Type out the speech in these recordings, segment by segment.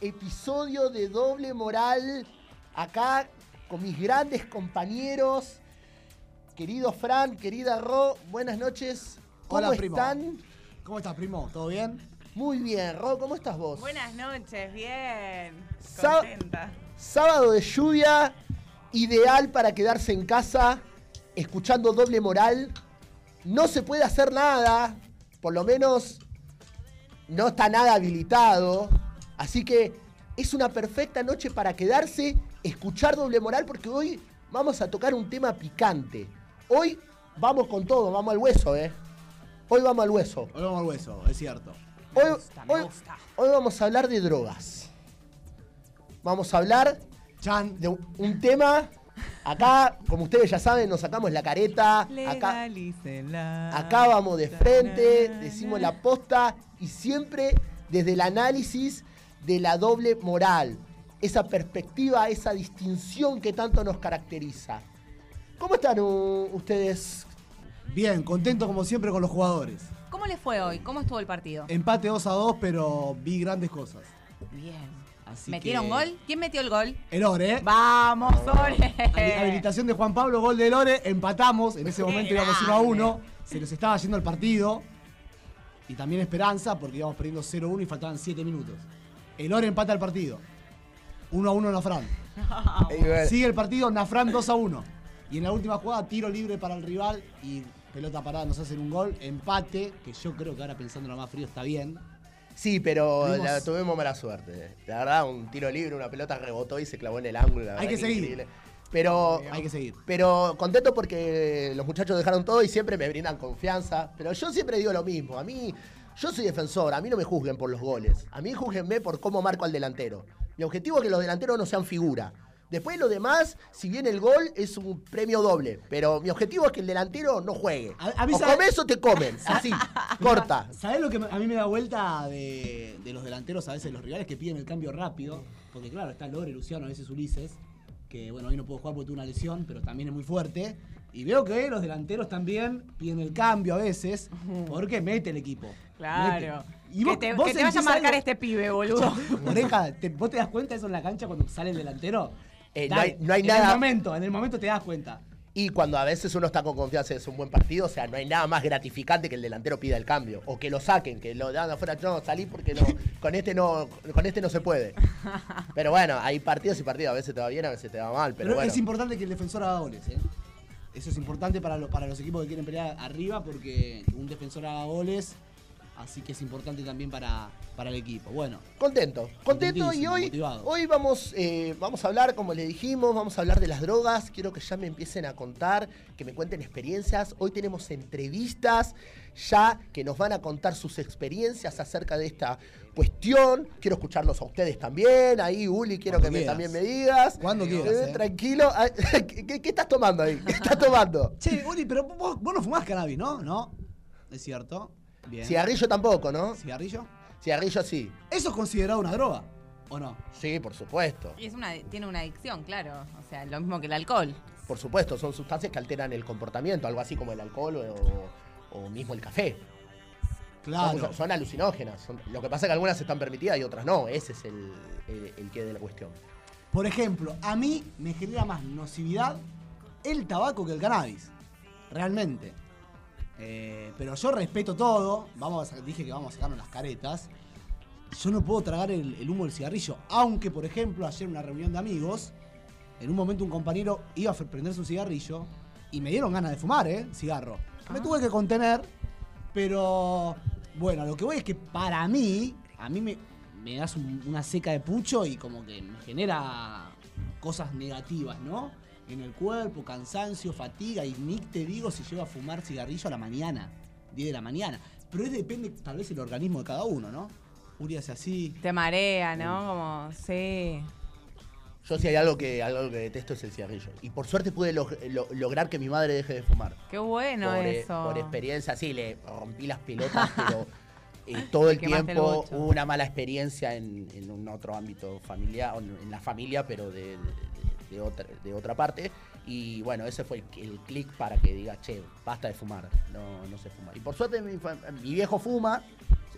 episodio de Doble Moral. Acá con mis grandes compañeros. Querido Fran, querida Ro, buenas noches. ¿Cómo Hola, primo. están? ¿Cómo estás, primo? ¿Todo bien? Muy bien, Ro, ¿cómo estás vos? Buenas noches, bien. Contenta. Sábado de lluvia, ideal para quedarse en casa, escuchando doble moral. No se puede hacer nada, por lo menos no está nada habilitado. Así que es una perfecta noche para quedarse, escuchar doble moral, porque hoy vamos a tocar un tema picante. Hoy vamos con todo, vamos al hueso, ¿eh? Hoy vamos al hueso. Hoy vamos al hueso, es cierto. Me Hoy, gusta, me hoy- gusta. hoy vamos a hablar de drogas. Vamos a hablar Chan, de un- tema. Acá, como ustedes ya saben, nos sacamos la careta. Acá, acá vamos de frente, decimos la posta y siempre desde el análisis de la doble moral. Esa perspectiva, esa distinción que tanto nos caracteriza. ¿Cómo están uh, ustedes? bien, contento como siempre con los jugadores. ¿Cómo le fue hoy? ¿Cómo estuvo el partido? Empate 2 a 2, pero vi grandes cosas. Bien. Así ¿Metieron que- gol? ¿Quién metió el gol? El Ore, ¿eh? ¡Vamos, Ore! Habi- Habilitación de Juan Pablo, gol del Ore, empatamos, en ese Qué momento íbamos 1 a 1, se nos estaba yendo el partido. Y también esperanza porque íbamos perdiendo 0 a 1 y faltaban 7 minutos. El Ore empata el partido. 1 a 1 Nafran. Sigue el partido, Nafran 2 a 1. Y en la última jugada, tiro libre para el rival y pelota parada nos hacen un gol. Empate, que yo creo que ahora pensando más frío está bien. Sí, pero Tuvimos- la- tuvimos mala suerte. La verdad, un tiro libre, una pelota rebotó y se clavó en el ángulo. la Hay que seguir. increíble. Pero Hay que seguir. Pero contento porque los muchachos dejaron todo y siempre me brindan confianza. Pero yo siempre digo lo mismo. A mí, yo soy defensor. A mí no me juzguen por los goles. A mí juzguenme por cómo marco al delantero. Mi objetivo es que los delanteros no sean figura. Después lo demás, si bien el gol es un premio doble. Pero mi objetivo es que el delantero no juegue. A- a mí o sabe- comes o te comen. Así, corta. ¿Sabés lo que a mí me da vuelta de, de los delanteros, a veces los rivales que piden el cambio rápido? Porque claro, está Lore, Luciano, a veces Ulises, que bueno, hoy no puedo jugar porque tuve una lesión, pero también es muy fuerte. Y veo que los delanteros también piden el cambio a veces, porque mete el equipo. Claro. Mete. que te, que te vaya a marcar algo- este pibe, boludo. Oreja, te- ¿vos te das cuenta de eso en la cancha cuando sale el delantero? Eh, no hay- no hay en nada- el momento, en el momento te das cuenta. Y cuando a veces uno está con confianza y es un buen partido, o sea, no hay nada más gratificante que el delantero pida el cambio. O que lo saquen, que lo dan afuera, no, salí porque no, con este no, con este no se puede. Pero bueno, hay partidos y partidos, a veces te va bien, a veces te va mal. Pero, Pero, bueno. es importante que el defensor haga goles, ¿eh? Eso es importante para, lo- para los equipos que quieren pelear arriba porque un defensor haga goles, así que es importante también para, para el equipo. Bueno, Contento, contento y hoy, motivado. hoy vamos, eh, vamos a hablar, como le dijimos, vamos a hablar de las drogas. Quiero que ya me empiecen a contar, que me cuenten experiencias. Hoy tenemos entrevistas ya que nos van a contar sus experiencias acerca de esta cuestión. Quiero escucharlos a ustedes también. Ahí, Uli, quiero Cuando que me, también me digas. Cuando quieras, Eh, eh. Tranquilo. Ah, ¿Qué, qué- qué estás tomando ahí? ¿Qué estás tomando? Che, Uli, pero vos, vos no fumás cannabis, ¿no? No, es cierto. Bien. Cigarrillo tampoco, ¿no? ¿Cigarrillo? Cigarrillo sí. ¿Eso es considerado una droga? ¿O no? Sí, por supuesto. Y es una, tiene una adicción, claro. O sea, lo mismo que el alcohol. Por supuesto, son sustancias que alteran el comportamiento, algo así como el alcohol o, o mismo el café. Claro. Son, son alucinógenas. son- lo que pasa es que algunas están permitidas y otras no. Ese es el, el, el qué de la cuestión. Por ejemplo, a mí me genera más nocividad el tabaco que el cannabis. Realmente. Eh, pero yo respeto todo. Vamos a, dije que vamos a sacarnos las caretas. Yo no puedo tragar el, el humo del cigarrillo. Aunque, por ejemplo, ayer en una reunión de amigos, en un momento un compañero iba a prenderse un cigarrillo y me dieron ganas de fumar, ¿eh? Cigarro. Me Ah. tuve que contener, pero bueno, lo que voy es que para mí, a mí me, me das un- una seca de pucho y como que me genera cosas negativas, ¿no? En el cuerpo, cansancio, fatiga y ni te digo si llego a fumar cigarrillo a la mañana, 10 de la mañana. Pero es depende tal vez el organismo de cada uno, ¿no? Uri hace así. Te marea, ¿no? Como, sí. Yo si hay algo que, algo que detesto es el cigarrillo. Y por suerte pude log- lo- lograr que mi madre deje de fumar. Qué bueno por, e- eso. por experiencia, sí, le rompí las pelotas, pero eh, todo el tiempo hubo una mala experiencia en, en un otro ámbito familiar, o en en la familia, pero de, de- de- de otra, de otra parte. Y bueno, ese fue el, el clic para que diga, che, basta de fumar, no, no se fuma. Y por suerte mi, viejo fuma,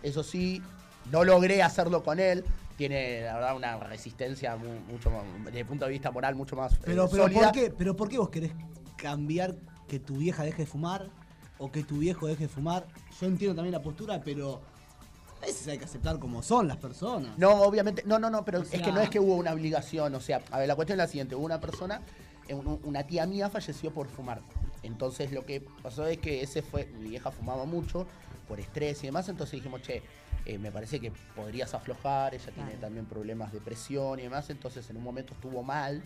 eso sí, no logré hacerlo con él. Tiene, la verdad, una resistencia mu- mucho más, desde el punto de vista moral, mucho más eh, Pero, pero, sólida. ¿por qué, pero ¿por qué vos querés cambiar que tu vieja deje de fumar o que tu viejo deje de fumar? Yo entiendo también la postura, pero a veces hay que aceptar como son las personas. No, obviamente, no, no, no, pero O es que sea- no es que hubo una obligación, o sea, a ver, la cuestión es la siguiente, hubo una persona, eh, un- una tía mía falleció por fumar. Entonces lo que pasó es que ese fue, mi vieja fumaba mucho por estrés y demás, entonces dijimos, che, eh, me parece que podrías aflojar, ella tiene Claro. también problemas de presión y demás, entonces en un momento estuvo mal,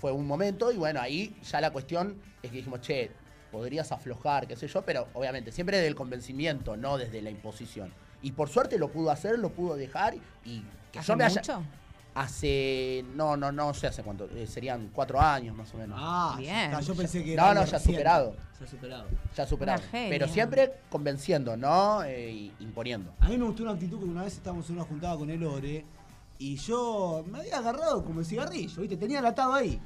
fue un momento y bueno, ahí ya la cuestión es que dijimos, che, podrías aflojar, qué sé yo, pero obviamente siempre desde el convencimiento, no desde la imposición. Y por suerte lo pudo hacer, lo pudo dejar y que ¿Hace yo me haya... mucho? Hace, no, no, no sé hace cuánto, eh, serían cuatro años más o menos. Ah, Bien. yo pensé que No, era no, ya reciente. superado. Ya superado. ya superado. Pero siempre convenciendo, no eh, imponiendo. A mí me gustó una actitud que una vez estábamos en una juntada con el Ore y yo me había agarrado como el cigarrillo, ¿viste? Tenía el atado ahí.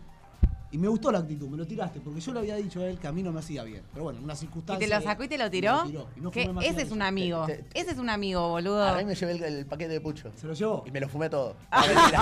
Y me gustó la actitud, me lo tiraste, porque yo le había dicho a él que a mí no me hacía bien. Pero bueno, en una ¿Y circunstancia. te lo sacó y te lo tiró? Me lo tiró, y no ¿Qué? fumé más Ese es un amigo. Te- te- Ese es un amigo, boludo. A mí me llevé el, el paquete de pucho. ¿Se lo llevó? Y me lo fumé todo. Mentira.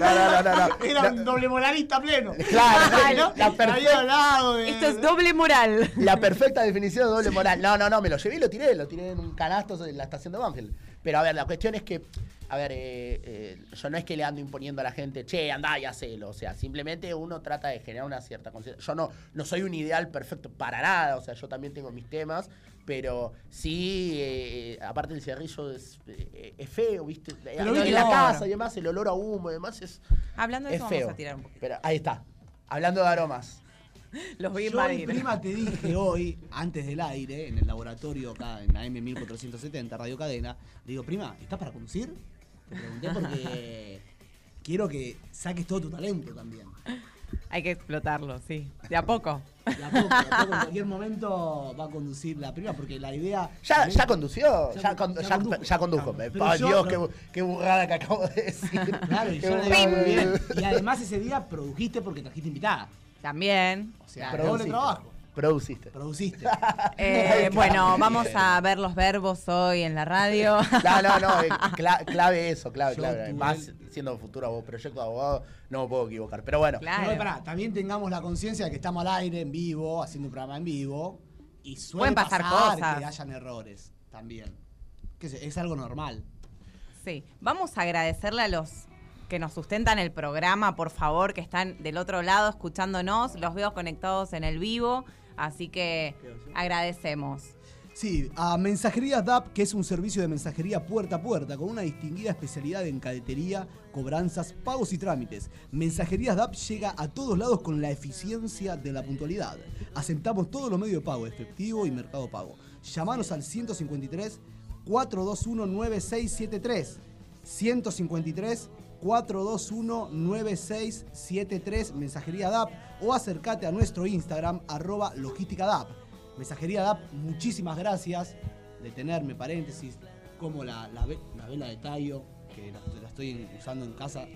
No, no, no, no, no. Era un doble moralista pleno. Claro, la, Había hablado de. Esto es doble moral. la perfecta definición de doble moral. No, no, no, me lo llevé y lo tiré, lo tiré en un canasto en la estación de Banfield. Pero a ver, la cuestión es que, a ver, eh, eh, yo no es que le ando imponiendo a la gente, che, andá y hacelo. O sea, simplemente uno trata de generar una cierta conciencia. Yo no, no soy un ideal perfecto para nada, o sea, yo también tengo mis temas, pero sí, eh, aparte el cigarrillo es, eh, es feo, ¿viste? Pero en la casa y demás, el olor a humo y demás es, Hablando de es eso, feo. vamos a tirar un poquito. Pero ahí está, hablando de aromas. Los voy a Yo, mi invadir. prima, te dije hoy, antes del aire, en el laboratorio acá en AM 1470, Radio Cadena, le digo, prima, ¿estás para conducir? Te pregunté porque quiero que saques todo tu talento también. Hay que explotarlo, sí. De a poco. De a poco, de a poco, en cualquier momento va a conducir la prima, porque la idea... Ya, ya condució, Ya ya, con- con- ya ya- condujo. ya condujo. Pero Ay, yo- Dios, qué, qué burrada que acabo de decir. Claro, y yo le digo muy bien. Y además ese día produjiste porque trajiste invitada. También. O sea, Claro. doble trabajo. Produciste. Produciste. Eh, bueno, vamos a ver los verbos hoy en la radio. No, no, no, eh, cla- clave eso, clave, Yo clave. tuve Más el- siendo futuro proyecto de abogado, no me puedo equivocar. Pero bueno, Claro. No, pará, también tengamos la conciencia de que estamos al aire, en vivo, haciendo un programa en vivo. Y suele Pueden pasar pasar cosas. que hayan errores también. Que es, es algo normal. Sí, vamos a agradecerle a los que nos sustentan el programa, por favor, que están del otro lado escuchándonos. Los veo conectados en el vivo, así que agradecemos. Sí, a Mensajerías DAP, que es un servicio de mensajería puerta a puerta con una distinguida especialidad en cadetería, cobranzas, pagos y trámites. Mensajerías DAP llega a todos lados con la eficiencia de la puntualidad. Aceptamos todos los medios de pago, efectivo y mercado pago. Llamanos al 153 421 9673. 153 421 9673 Mensajería DAP o acércate a nuestro Instagram arroba logística DAP. Mensajería DAP, muchísimas gracias de tenerme paréntesis como la, la, la vela de tallo que la, estoy usando en casa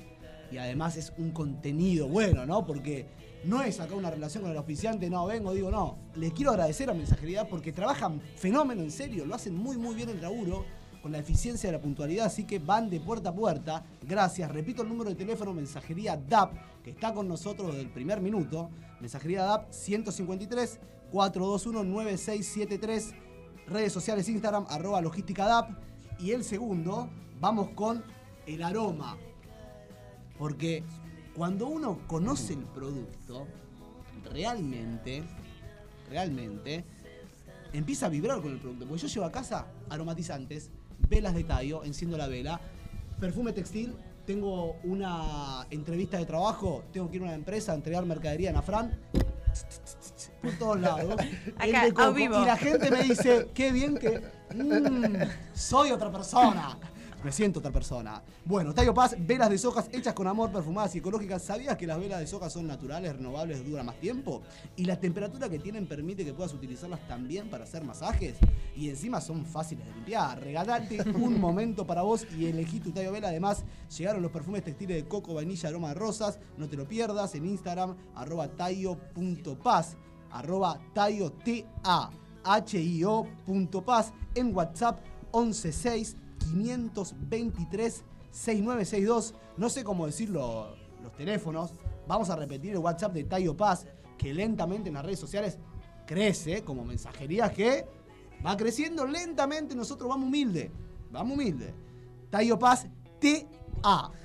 y además es un contenido bueno, ¿no? Porque no es acá una relación con el oficiante, no, vengo, digo, no. Le quiero agradecer a Mensajería porque trabajan fenómeno, en serio, lo hacen muy, muy bien el laburo la eficiencia de la puntualidad, así que van de puerta a puerta. Gracias. Repito el número de teléfono Mensajería DAP, que está con nosotros desde el primer minuto. Mensajería DAP 153 421 9673. Redes sociales Instagram, arroba logística DAP. Y el segundo, vamos con el aroma. Porque cuando uno conoce el producto, realmente, realmente, empieza a vibrar con el producto. Porque yo llevo a casa aromatizantes, velas de tallo, enciendo la vela, perfume textil, tengo una entrevista de trabajo, tengo que ir a una empresa a entregar mercadería en Afran. Por todos lados. El Acá, de coco. vivo. Y la gente me dice, qué bien que. mm, soy otra persona. Me siento otra persona. Bueno, Tayo Paz, velas de sojas hechas con amor, perfumadas y ecológicas. ¿Sabías que las velas de soja son naturales, renovables, duran más tiempo? Y la temperatura que tienen permite que puedas utilizarlas también para hacer masajes. Y encima son fáciles de limpiar. Regalate un momento para vos y elegí tu Tayo Vela. Además, llegaron los perfumes textiles de coco, vainilla, aroma de rosas. No te lo pierdas en Instagram, arroba tayo.paz, arroba tayo, T-A, H-I-O.paz. En WhatsApp, 116 523 6962. No sé cómo decirlo los teléfonos. Vamos a repetir el WhatsApp de Tayo Paz, que lentamente en las redes sociales crece como mensajería que va creciendo lentamente. Nosotros vamos humilde. Vamos humilde. Tayo Paz, T-A-H-I-O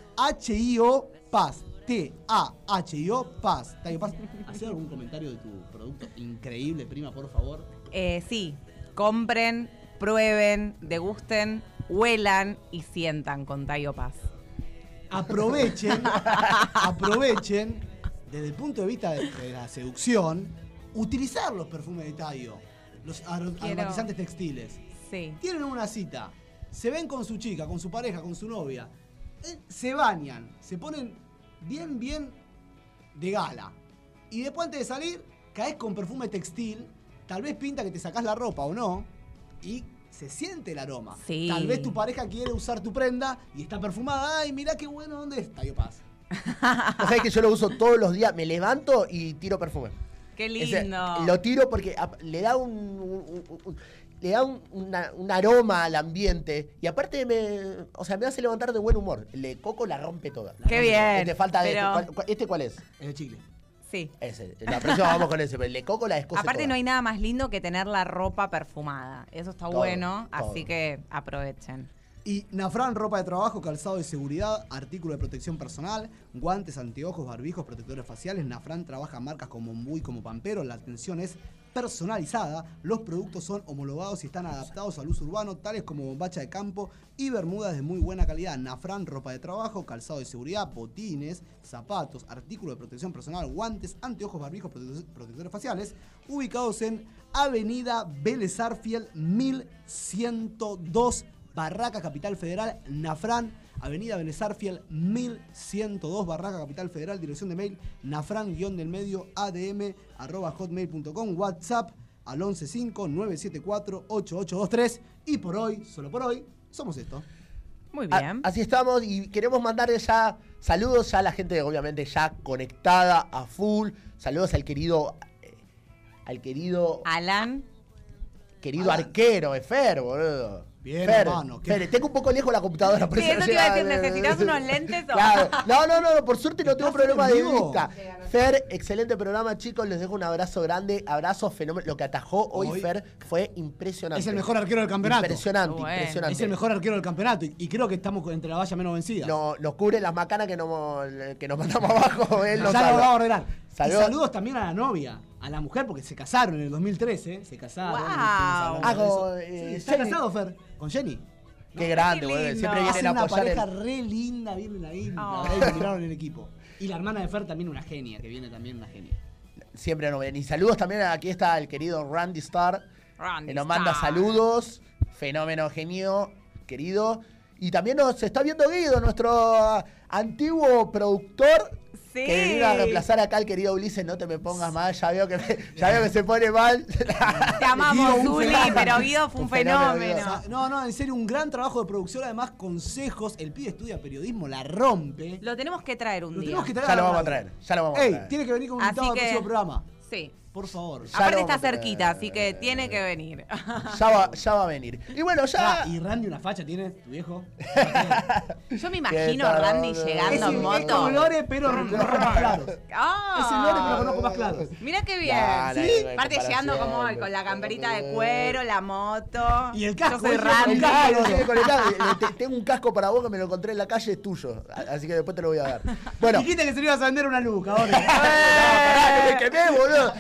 Paz. T-A-H-I-O Paz. Tayo Paz, ¿hacés algún comentario de tu producto increíble, prima, por favor? Eh, sí, compren, prueben, degusten, huelan y sientan con Tayo Paz. aprovechen, aprovechen, desde el punto de vista de, de la seducción, utilizar los perfumes de Tayo, los Quiero- aromatizantes textiles. Sí. Tienen una cita, se ven con su chica, con su pareja, con su novia, eh, se bañan, se ponen bien, bien de gala. Y después antes de salir, caes con perfume textil, tal vez pinta que te sacás la ropa o no, y se siente el aroma. Sí. Tal vez tu pareja quiere usar tu prenda y está perfumada. Ay, mirá qué bueno, ¿dónde está? Yo paz. O sea que yo lo uso todos los días, me levanto y tiro perfume. Qué Ese- lindo. lo tiro porque le da un, un- un- un- le da un, una- un aroma al ambiente y aparte me, o sea, me hace levantar de buen humor. El de coco la rompe toda. Qué bien, Este falta de pero- ¿Cuál- ¿Este cuál es? Es de chicle. Sí. Ese. La próxima vamos con ese, pero el de coco la Aparte toda. no hay nada más lindo que tener la ropa perfumada. Eso está Todo, bueno, todo. así que aprovechen. Y Nafran, ropa de trabajo, calzado de seguridad, artículo de protección personal, guantes, anteojos, barbijos, protectores faciales. Nafran trabaja en marcas como Muy como Pampero. La atención es personalizada. Los productos son homologados y están adaptados al uso urbano, tales como bombacha de campo y bermudas de muy buena calidad. Nafran, ropa de trabajo, calzado de seguridad, botines, zapatos, artículo de protección personal, guantes, anteojos, barbijos, prote- protectores faciales, ubicados en Avenida Vélez Arfiel 1102 Barraca Capital Federal, Nafran, Avenida Benezarfiel 1102, Barraca Capital Federal, dirección de mail nafran del medio adm arroba hotmail.com, WhatsApp al 115-974-8823 y por hoy, solo por hoy, somos esto. Muy A- bien. así estamos y queremos mandarle ya saludos ya a la gente obviamente ya conectada a full. Saludos al querido eh, al querido Alan, querido Alan. arquero de Fer, boludo. Bien, Fer, hermano, qué- Fer, tengo un poco lejos la computadora. por Sí, eso no te iba a decir, ¿necesitas unos lentes o- Claro. No, no, no, no, por suerte no tengo ¿Estás problema de vista. Fer, excelente programa, chicos. Les dejo un abrazo grande. Abrazo fenómeno. Lo que atajó hoy, Hoy- Fer fue impresionante. Es el mejor arquero del campeonato. Impresionante, Bueno. impresionante. Es el mejor arquero del campeonato y, y creo que estamos entre la valla menos vencida. No, nos cubre las macanas que nos, que nos mandamos abajo. Él ya lo vamos a ordenar. Saludos. Y saludos también a la novia, a la mujer, porque se casaron en el 2013. Se casaron. Wow. Ah, con, eh, Sí, está Jenny. casado, Fer, con Jenny. Qué grande, boludo. Siempre vienen Hacen a una apoyar. pareja el- re linda, vienen ahí, Oh. ahí me tiraron en el equipo. Y la hermana de Fer también una genia, que viene también una genia. Siempre nos ven. Y saludos también. Aquí está el querido Randy Starr. Randy que nos manda saludos. Fenómeno genio, querido. Y también nos está viendo Guido, nuestro antiguo productor. Sí. Que vino a reemplazar acá al querido Ulises. No te me pongas mal. Ya veo que, me- ya veo que se pone mal. Te amamos, fenómeno. pero Guido fue un Un fenómeno, fenómeno. Guido. O sea, no, no, en serio, un gran trabajo de producción, además consejos. El pibe estudia periodismo, la rompe. Lo tenemos que traer un Lo día. tenemos que traer ya lo vamos a traer. Ya lo vamos a Ey, traer. tiene que venir con un invitado al próximo programa. Sí. Por favor. Ya Aparte lo está cerquita, así que tiene que venir. Ya va, ya va a venir. Y bueno, ya. Ah, y Randy una facha tiene, tu viejo. Yo me imagino a Randy llegando es, en es moto. como Lore, pero con ojos más claros. Ah. Es el Lore, pero con ojos más claros. Mira qué bien. Nah, nah, ¿Sí? no Aparte llegando como con la camperita de cuero, la moto. Y el casco, Yo soy Randy. Eh, Tengo un casco para vos que me lo encontré en la calle, es tuyo. Así que después te lo voy a dar. Bueno. Dijiste que se le ibas a vender una luca, ahora. No, pará, que me quemé, boludo.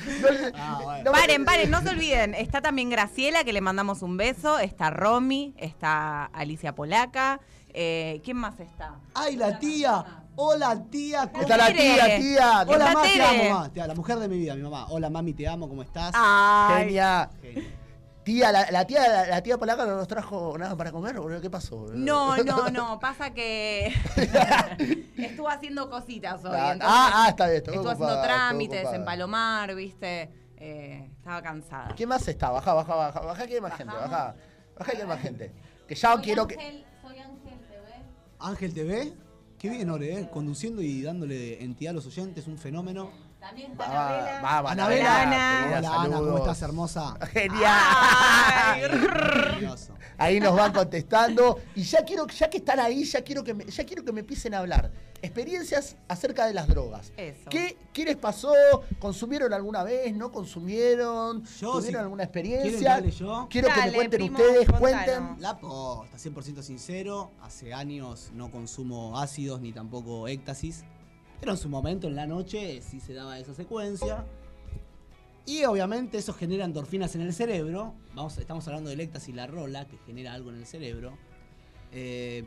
Ah, bueno. Paren, paren, no se olviden. Está también Graciela, que le mandamos un beso. Está Romy, está Alicia Polaca. Eh, ¿Quién más está? Ay, la tía. Hola, tía. ¿cómo Está la tía, tía. Hola, mamá, te amo, mamá. Tía, La mujer de mi vida, mi mamá. Hola, mami, te amo, ¿cómo estás? Ay, Genia. Genio. Tía, la, la tía, la, la tía polaca no nos trajo nada para comer, boludo. ¿Qué pasó? No, no, no, pasa que estuvo haciendo cositas hoy. Ah, entonces ah, está bien, estuvo Estuvo haciendo trámites ocupada. en Palomar, viste. Eh, estaba cansada. ¿Quién más está? Baja, baja, baja. Baja que hay más gente, baja. Baja que hay más gente. Que ya quiero que. soy Ángel TV. Ángel TV, qué bien, Ore, ¿eh? conduciendo y dándole entidad a los oyentes, un fenómeno. También Va, está va, Anabela. Vamos, Anabela. Ana. Hola, Ana, ¿cómo estás, hermosa? Genial. Ahí nos van contestando. Y ya quiero, ya que están ahí, ya quiero que me, ya quiero que me empiecen a hablar. Experiencias acerca de las drogas. Eso. ¿Qué, qué les pasó? ¿Consumieron alguna vez? ¿No consumieron? Yo, ¿Tuvieron si- alguna ¿Quieren que experiencia? yo? Quiero que me cuenten primo, ustedes, cuenten. La posta, 100% sincero. Hace años no consumo ácidos ni tampoco éxtasis. Pero en su momento, en la noche, sí se daba esa secuencia. Y obviamente eso genera endorfinas en el cerebro. Vamos, estamos hablando del éxtasis, la rola, que genera algo en el cerebro. Eh,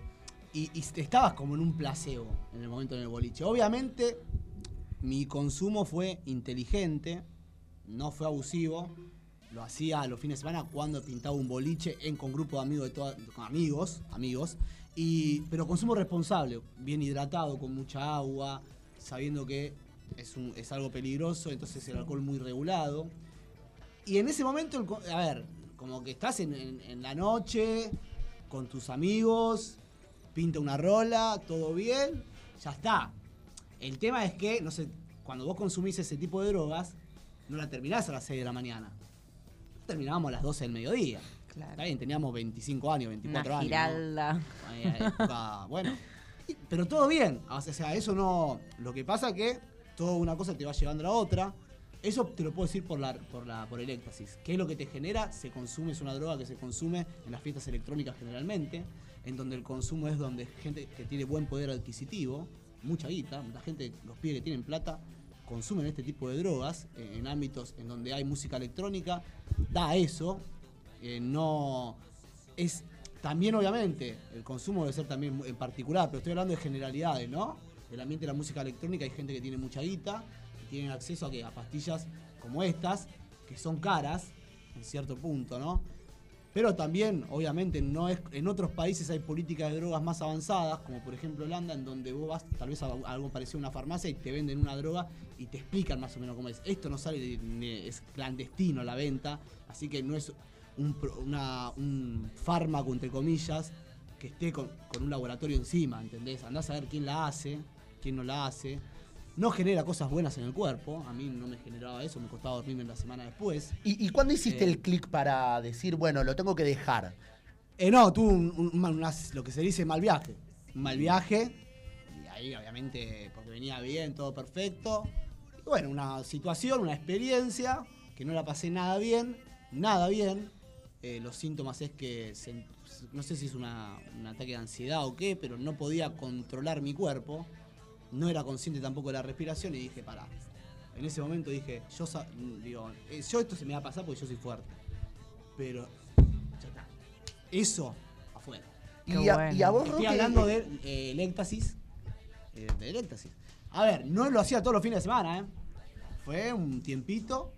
y, y estabas como en un placebo en el momento en el boliche. Obviamente, mi consumo fue inteligente, no fue abusivo. Lo hacía los fines de semana cuando pintaba un boliche en, con grupo de amigos, de toda- con amigos, amigos. Y, pero consumo responsable, bien hidratado, con mucha agua, sabiendo que es, un- es algo peligroso, entonces el alcohol muy regulado. Y en ese momento, el a ver, como que estás en, en- en la noche con tus amigos, pinta una rola, todo bien, ya está. El tema es que, no sé, cuando vos consumís ese tipo de drogas, no la terminás a las 6 de la mañana. Terminábamos a las 12 del mediodía. Claro. Está bien, teníamos 25 años, 24 Una años. ¿no? giralda. Época, bueno. Pero todo bien. O sea, eso no. Lo que pasa que toda una cosa te va llevando a otra. Eso te lo puedo decir por la, por la, por el éxtasis. ¿Qué es lo que te genera? Se consume, es una droga que se consume en las fiestas electrónicas generalmente, en donde el consumo es donde gente que tiene buen poder adquisitivo, mucha guita, la gente, los pibes que tienen plata, consumen este tipo de drogas eh, en ámbitos en donde hay música electrónica, da eso, eh, no es también obviamente el consumo debe ser también en particular, pero estoy hablando de generalidades, ¿no? El ambiente de la música electrónica hay gente que tiene mucha guita, y tienen acceso a, que, pastillas como estas, que son caras, en cierto punto, ¿no? Pero también, obviamente, no es, en otros países hay políticas de drogas más avanzadas, como por ejemplo Holanda, en donde vos vas tal vez a algo parecido a una farmacia y te venden una droga y te explican más o menos cómo es. Esto no sale, de- es clandestino la venta, así que no es un, una- un fármaco, entre comillas, que esté con, con un laboratorio encima, ¿entendés? Andás a ver quién la hace, quién no la hace. No genera cosas buenas en el cuerpo, a mí no me generaba eso, me costaba dormirme la semana después. ¿Y, y cuándo hiciste Eh. el clic para decir, bueno, lo tengo que dejar? Eh, no, tuve un, un- un- una- lo que se dice mal viaje. Un mal viaje. Y ahí, obviamente, porque venía bien, todo perfecto. Y bueno, una situación, una experiencia que no la pasé nada bien, nada bien. Eh, los síntomas es que, se- no sé si es una- un ataque de ansiedad o qué, pero no podía controlar mi cuerpo. No era consciente tampoco de la respiración y dije, pará. En ese momento dije, yo, sa- digo, eh, yo esto se me va a pasar porque yo soy fuerte. Pero ya está. Eso afuera. Y a, bueno. y a vos, Estoy Roque, hablando eh, del eh, éxtasis. eh, del éxtasis. A ver, no lo hacía todos los fines de semana, ¿eh? Fue un tiempito.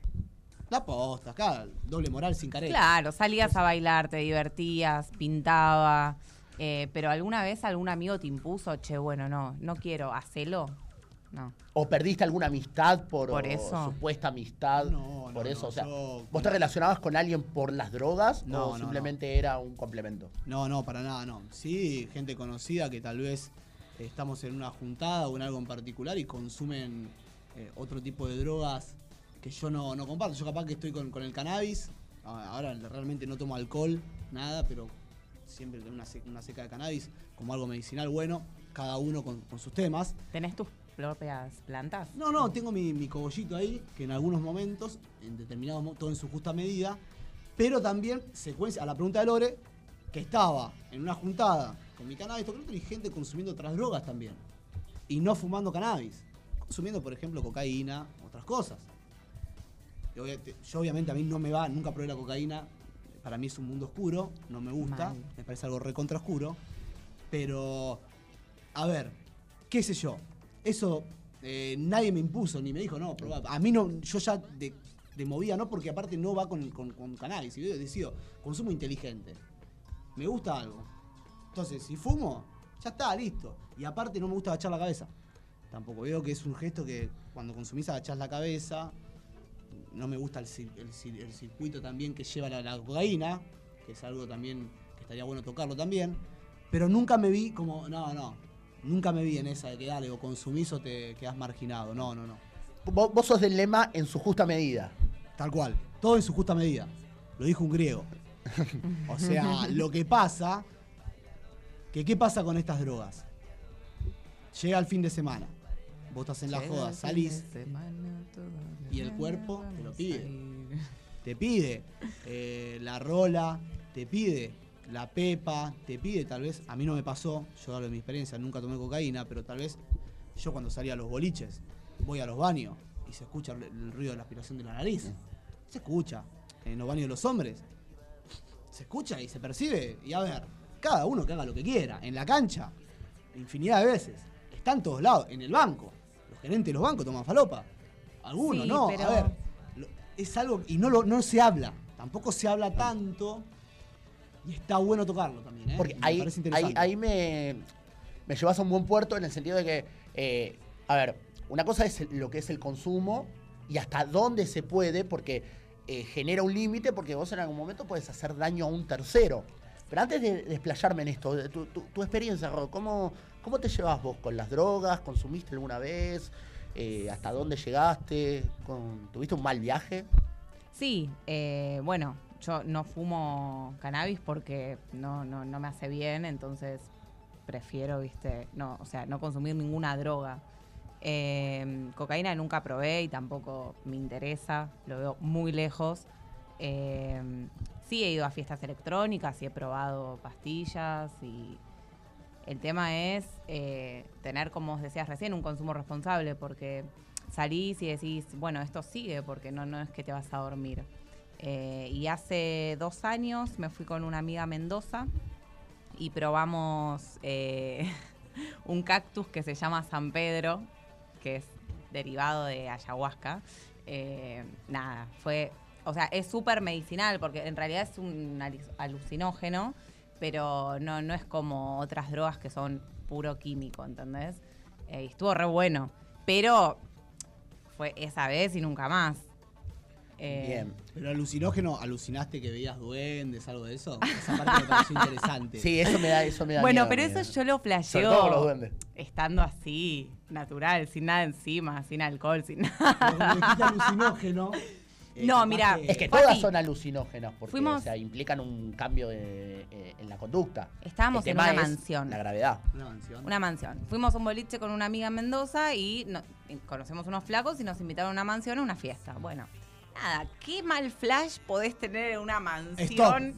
La posta, acá, doble moral sin careta. Claro, salías a bailar, te divertías, pintaba. eh, pero alguna vez algún amigo te impuso, che, bueno, no, no quiero, hacelo. No. ¿O perdiste alguna amistad por, Por eso. supuesta amistad? No, por no, eso, no, o sea, yo- ¿vos te relacionabas con alguien por las drogas No, o no, simplemente era un complemento? No, no, para nada, no. Sí, gente conocida que tal vez estamos en una juntada o en algo en particular y consumen eh, otro tipo de drogas que yo no, no comparto. Yo capaz que estoy con, con el cannabis. Ah, Ahora realmente no tomo alcohol, nada, pero siempre tengo una, se- una seca de cannabis como algo medicinal bueno, cada uno con, con sus temas. ¿Tenés tus propias plantas? No, no, tengo mi, mi cogollito ahí, que en algunos momentos, en determinados todo en su justa medida, pero también secuencia, a la pregunta de Lore, que estaba en una juntada con mi cannabis, todo y gente consumiendo otras drogas también. Y no fumando cannabis. Consumiendo, por ejemplo, cocaína, otras cosas. Yo, obvia- yo, obviamente a mí no me va, nunca probé la cocaína. Para mí es un mundo oscuro, no me gusta, Mal. me parece algo recontra oscuro. Pero, a ver, qué sé yo. Eso eh, nadie me impuso ni me dijo, no, probá. A mí no, yo ya de, de movida, no porque aparte no va con, con, con cannabis. Y yo decido, consumo inteligente. Me gusta algo. Entonces, si fumo, ya está, listo. Y aparte no me gusta agachar la cabeza. Tampoco veo que es un gesto que cuando consumís agachás la cabeza. No me gusta el, el el circuito también que lleva la, la cocaína, que es algo también que estaría bueno tocarlo también. Pero nunca me vi como, no, no. Nunca me vi en esa de que dale, o consumís o te quedás marginado. No, no, no. Vos, vos sos del lema en su justa medida. Tal cual. Todo en su justa medida. Lo dijo un griego. O sea, lo que pasa, que qué pasa con estas drogas. Llega el fin de semana. Vos estás en la joda, salís, y el cuerpo te lo pide. te pide eh, la rola, te pide la pepa, te pide tal vez, a mí no me pasó, yo hablo de mi experiencia, nunca tomé cocaína, pero tal vez yo cuando salía a los boliches, voy a los baños y se escucha el, el ruido de la aspiración de la nariz. Se escucha. En los baños de los hombres. Se escucha y se percibe. Y a ver, cada uno que haga lo que quiera. En la cancha, infinidad de veces. Está en todos lados. En el banco. Los gerentes de los bancos toman falopa. Algunos, Sí, no. pero- A ver, es algo y no, lo, no se habla. Tampoco se habla tanto. Y está bueno tocarlo también, ¿eh? Porque Me ahí, parece ahí, interesante. ahí me, me llevas a un buen puerto en el sentido de que, eh, a ver, una cosa es lo que es el consumo y hasta dónde se puede, porque eh, genera un límite, porque vos en algún momento puedes hacer daño a un tercero. Pero antes de desplayarme en esto, de tu, tu- tu experiencia, Rod, ¿cómo, ¿cómo te llevas vos con las drogas? ¿Consumiste alguna vez? Eh, ¿Hasta dónde llegaste? ¿Tuviste un mal viaje? Sí, eh, bueno, yo no fumo cannabis porque no, no, no me hace bien, entonces prefiero, viste, no, o sea, no consumir ninguna droga. Eh, cocaína nunca probé y tampoco me interesa, lo veo muy lejos. Eh, sí he ido a fiestas electrónicas y he probado pastillas y el tema es eh, tener, como os decías recién, un consumo responsable porque salís y decís, bueno, esto sigue porque no, no es que te vas a dormir. Eh, y hace dos años me fui con una amiga Mendoza y probamos eh, un cactus que se llama San Pedro, que es derivado de ayahuasca. Eh, nada, fue, o sea, es súper medicinal porque en realidad es un alucinógeno, pero no, no es como otras drogas que son puro químico, ¿entendés? Eh, y estuvo re bueno, pero fue esa vez y nunca más. Eh, Bien. Pero alucinógeno, ¿alucinaste que veías duendes, algo de eso? Esa parte me pareció interesante. Sí, eso me da, eso me da Bueno, miedo, pero miedo. eso yo lo Sobre flasheo los duendes. estando así, natural, sin nada encima, sin alcohol, sin nada. Pero como dijiste alucinógeno. eh, No, mira, Es que todas así. son alucinógenas porque Fuimos- o sea, implican un cambio de- eh, en la conducta. Estábamos en una es mansión. La gravedad. Una mansión. Una mansión. Fuimos a un boliche con una amiga en Mendoza y no- y conocemos unos flacos y nos invitaron a una mansión a una fiesta. Bueno, nada, qué mal flash podés tener en una Stop. mansión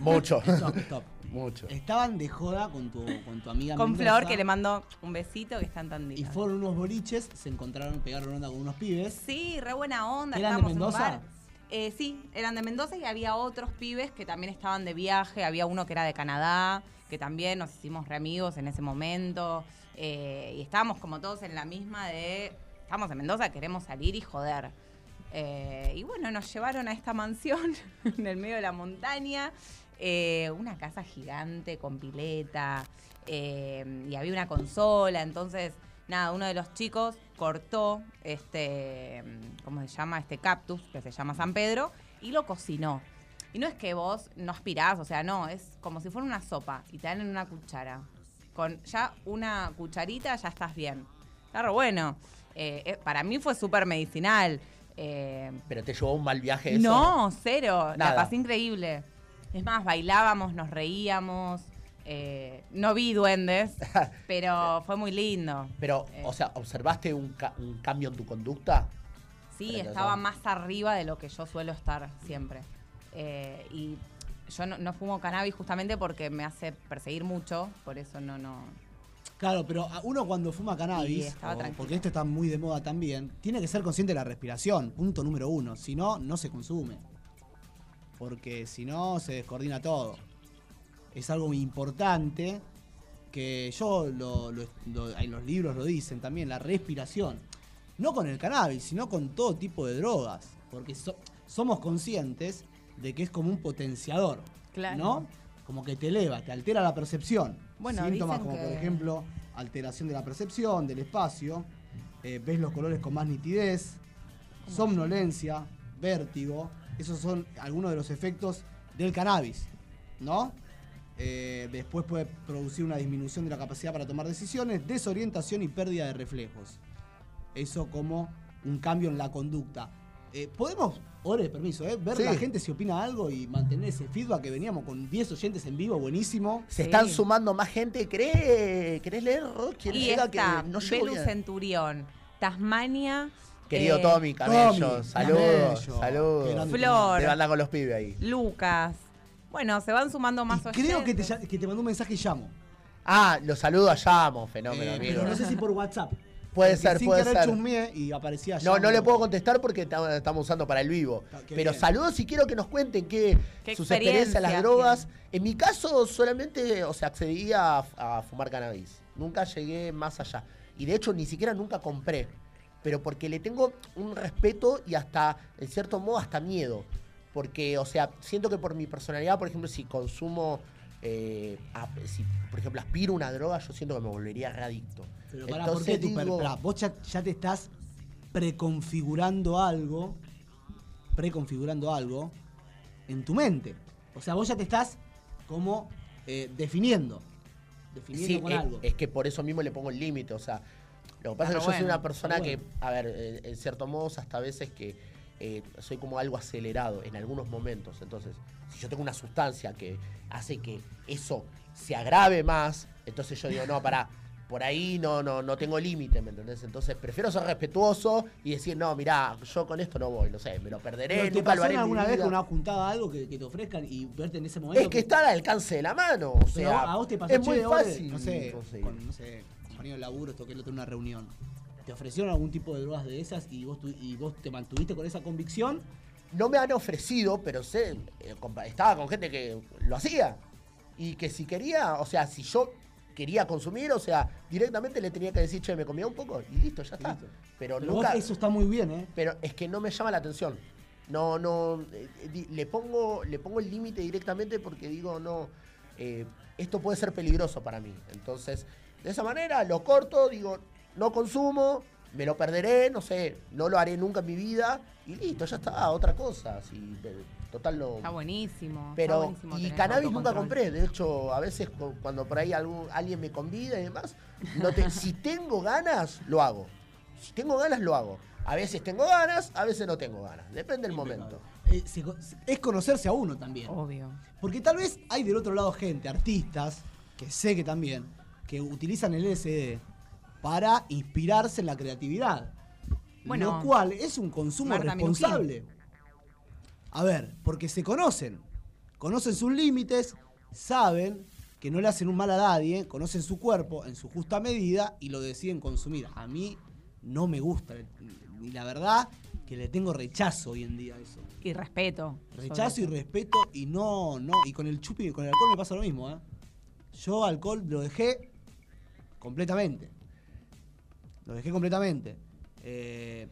Mucho. Stop, stop. Mucho. Estaban de joda con tu, con tu amiga con Mendoza, Flor, que le mando un besito que está en Y fueron unos boliches, se encontraron, pegaron onda con unos pibes. Sí, re buena onda. ¿Eran de en un Mendoza? bar. Eh, sí, eran de Mendoza y había otros pibes que también estaban de viaje. Había uno que era de Canadá, que también nos hicimos re amigos en ese momento. Eh, y estábamos como todos en la misma de, estamos en Mendoza, queremos salir y joder. Eh, y bueno, nos llevaron a esta mansión en el medio de la montaña. Eh, una casa gigante con pileta. eh, y había una consola. Entonces, nada, uno de los chicos cortó este, ¿cómo se llama? Este cactus que se llama San Pedro y lo cocinó. Y no es que vos no aspirás, o sea, no, es como si fuera una sopa y te dan en una cuchara. Con ya una cucharita ya estás bien. Claro, bueno, eh, para mí fue súper medicinal. eh, Pero te llevó un mal viaje eso. no, cero. Nada. La pasé increíble. Es más, bailábamos, nos reíamos. eh, no vi duendes, pero fue muy lindo. Pero, Eh. o sea, ¿observaste un, ca- un cambio en tu conducta? Sí, estaba más arriba de lo que yo suelo estar siempre. Eh, y yo no, no fumo cannabis justamente porque me hace perseguir mucho, por eso no, no. Claro, pero uno cuando fuma cannabis, o- porque esto está muy de moda también, tiene que ser consciente de la respiración, punto número uno. Si no, no se consume. Porque si no, se descoordina todo. Es algo muy importante que yo, lo, lo- lo- en los libros lo dicen también, la respiración. no con el cannabis, sino con todo tipo de drogas. Porque so- somos conscientes de que es como un potenciador. Claro. ¿No? Como que te eleva, te altera la percepción. Bueno, Síntomas como, por ejemplo, alteración de la percepción, del espacio, eh, ves los colores con más nitidez, somnolencia, vértigo. Esos son algunos de los efectos del cannabis, ¿no? Eh, después puede producir una disminución de la capacidad para tomar decisiones, desorientación y pérdida de reflejos. Eso como un cambio en la conducta. Eh, Podemos, Ore, permiso, eh, ver Sí. la gente si opina algo y mantener ese feedback que veníamos con 10 oyentes en vivo, buenísimo. Se Sí. están sumando más gente. ¿Querés, ¿querés leer, Ro? ¿Quién Y que no Belu? Centurión, Tasmania. Querido eh, Tommy, Camello, Tommy, saludos, saludos. Flor. Te anda con los pibes ahí. Lucas. Bueno, se van sumando más Y creo que te, que mandó un mensaje y llamo. Ah, los saludo a Llamo, fenómeno, Eh, amigo. pero no sé si por WhatsApp. Puede Porque ser, sin puede ser. chusmeé y aparecía No, no le puedo contestar porque ta- estamos usando para el vivo. Ah, qué Pero bien. saludos y quiero que nos cuenten qué, ¿Qué sus experiencias a las drogas. En mi caso, solamente, o sea, accedí a, a fumar cannabis. Nunca llegué más allá. Y de hecho, ni siquiera nunca compré. Pero porque le tengo un respeto y hasta, en cierto modo, hasta miedo. Porque, o sea, siento que por mi personalidad, por ejemplo, si consumo, eh, si, por ejemplo, aspiro una droga, yo siento que me volvería readicto. Pero pará, ¿por qué digo- pará, vos ya, ya te estás preconfigurando algo, preconfigurando algo en tu mente. O sea, vos ya te estás como eh, definiendo. Definiendo Sí, con es, algo. es que por eso mismo le pongo el límite. O sea, lo que pasa Ah, es que yo soy una persona que, a ver, en, en cierto modo, hasta a veces que eh, soy como algo acelerado en algunos momentos. Entonces, si yo tengo una sustancia que hace que eso se agrave más, entonces yo digo, no, para por ahí no, no, no tengo límite, ¿me entendés? Entonces prefiero ser respetuoso y decir, no, mirá, yo con esto no voy, no sé, me lo perderé, ¿Te nunca lo haré alguna vez con una juntada algo que, que te ofrezcan y verte en ese momento? Es que está al alcance de la mano. O Pero sea, a vos te pasó es muy fácil. No sé, con, no sé, compañero de laburo, esto que el otro en una reunión. ¿Te ofrecieron algún tipo de drogas de esas y vos, tu- y vos te mantuviste con esa convicción? no me han ofrecido, pero sé, eh, estaba con gente que lo hacía. Y que si quería, o sea, si yo quería consumir, o sea, directamente le tenía que decir, che, me comía un poco y listo, ya está. listo. Pero, Pero nunca. vos, eso está muy bien, ¿eh? Pero es que no me llama la atención. No, no. eh, le pongo, le pongo el límite directamente porque digo, no. eh, esto puede ser peligroso para mí. Entonces, de esa manera lo corto, digo, no consumo, me lo perderé, no sé, no lo haré nunca en mi vida y listo, ya está, otra cosa. Si, eh, total no. Está buenísimo. está Pero, buenísimo y cannabis nunca compré. De hecho, a veces cu- cuando por ahí algún, alguien me convida y demás, no te- si tengo ganas, lo hago. Si tengo ganas, lo hago. A veces tengo ganas, a veces no tengo ganas. Depende del momento. Eh, se es conocerse a uno también. Obvio. Porque tal vez hay del otro lado gente, artistas, que sé que también, que utilizan el LSD para inspirarse en la creatividad. Bueno, lo cual es un consumo Marta responsable. A ver, porque se conocen, conocen sus límites, saben que no le hacen un mal a nadie, conocen su cuerpo en su justa medida y lo deciden consumir. A mí no me gusta, y la verdad que le tengo rechazo hoy en día a eso. Y respeto. Rechazo y respeto y no, no. Y con el chupi y con el alcohol me pasa lo mismo, ¿eh? Yo alcohol lo dejé completamente. Lo dejé completamente. Eh,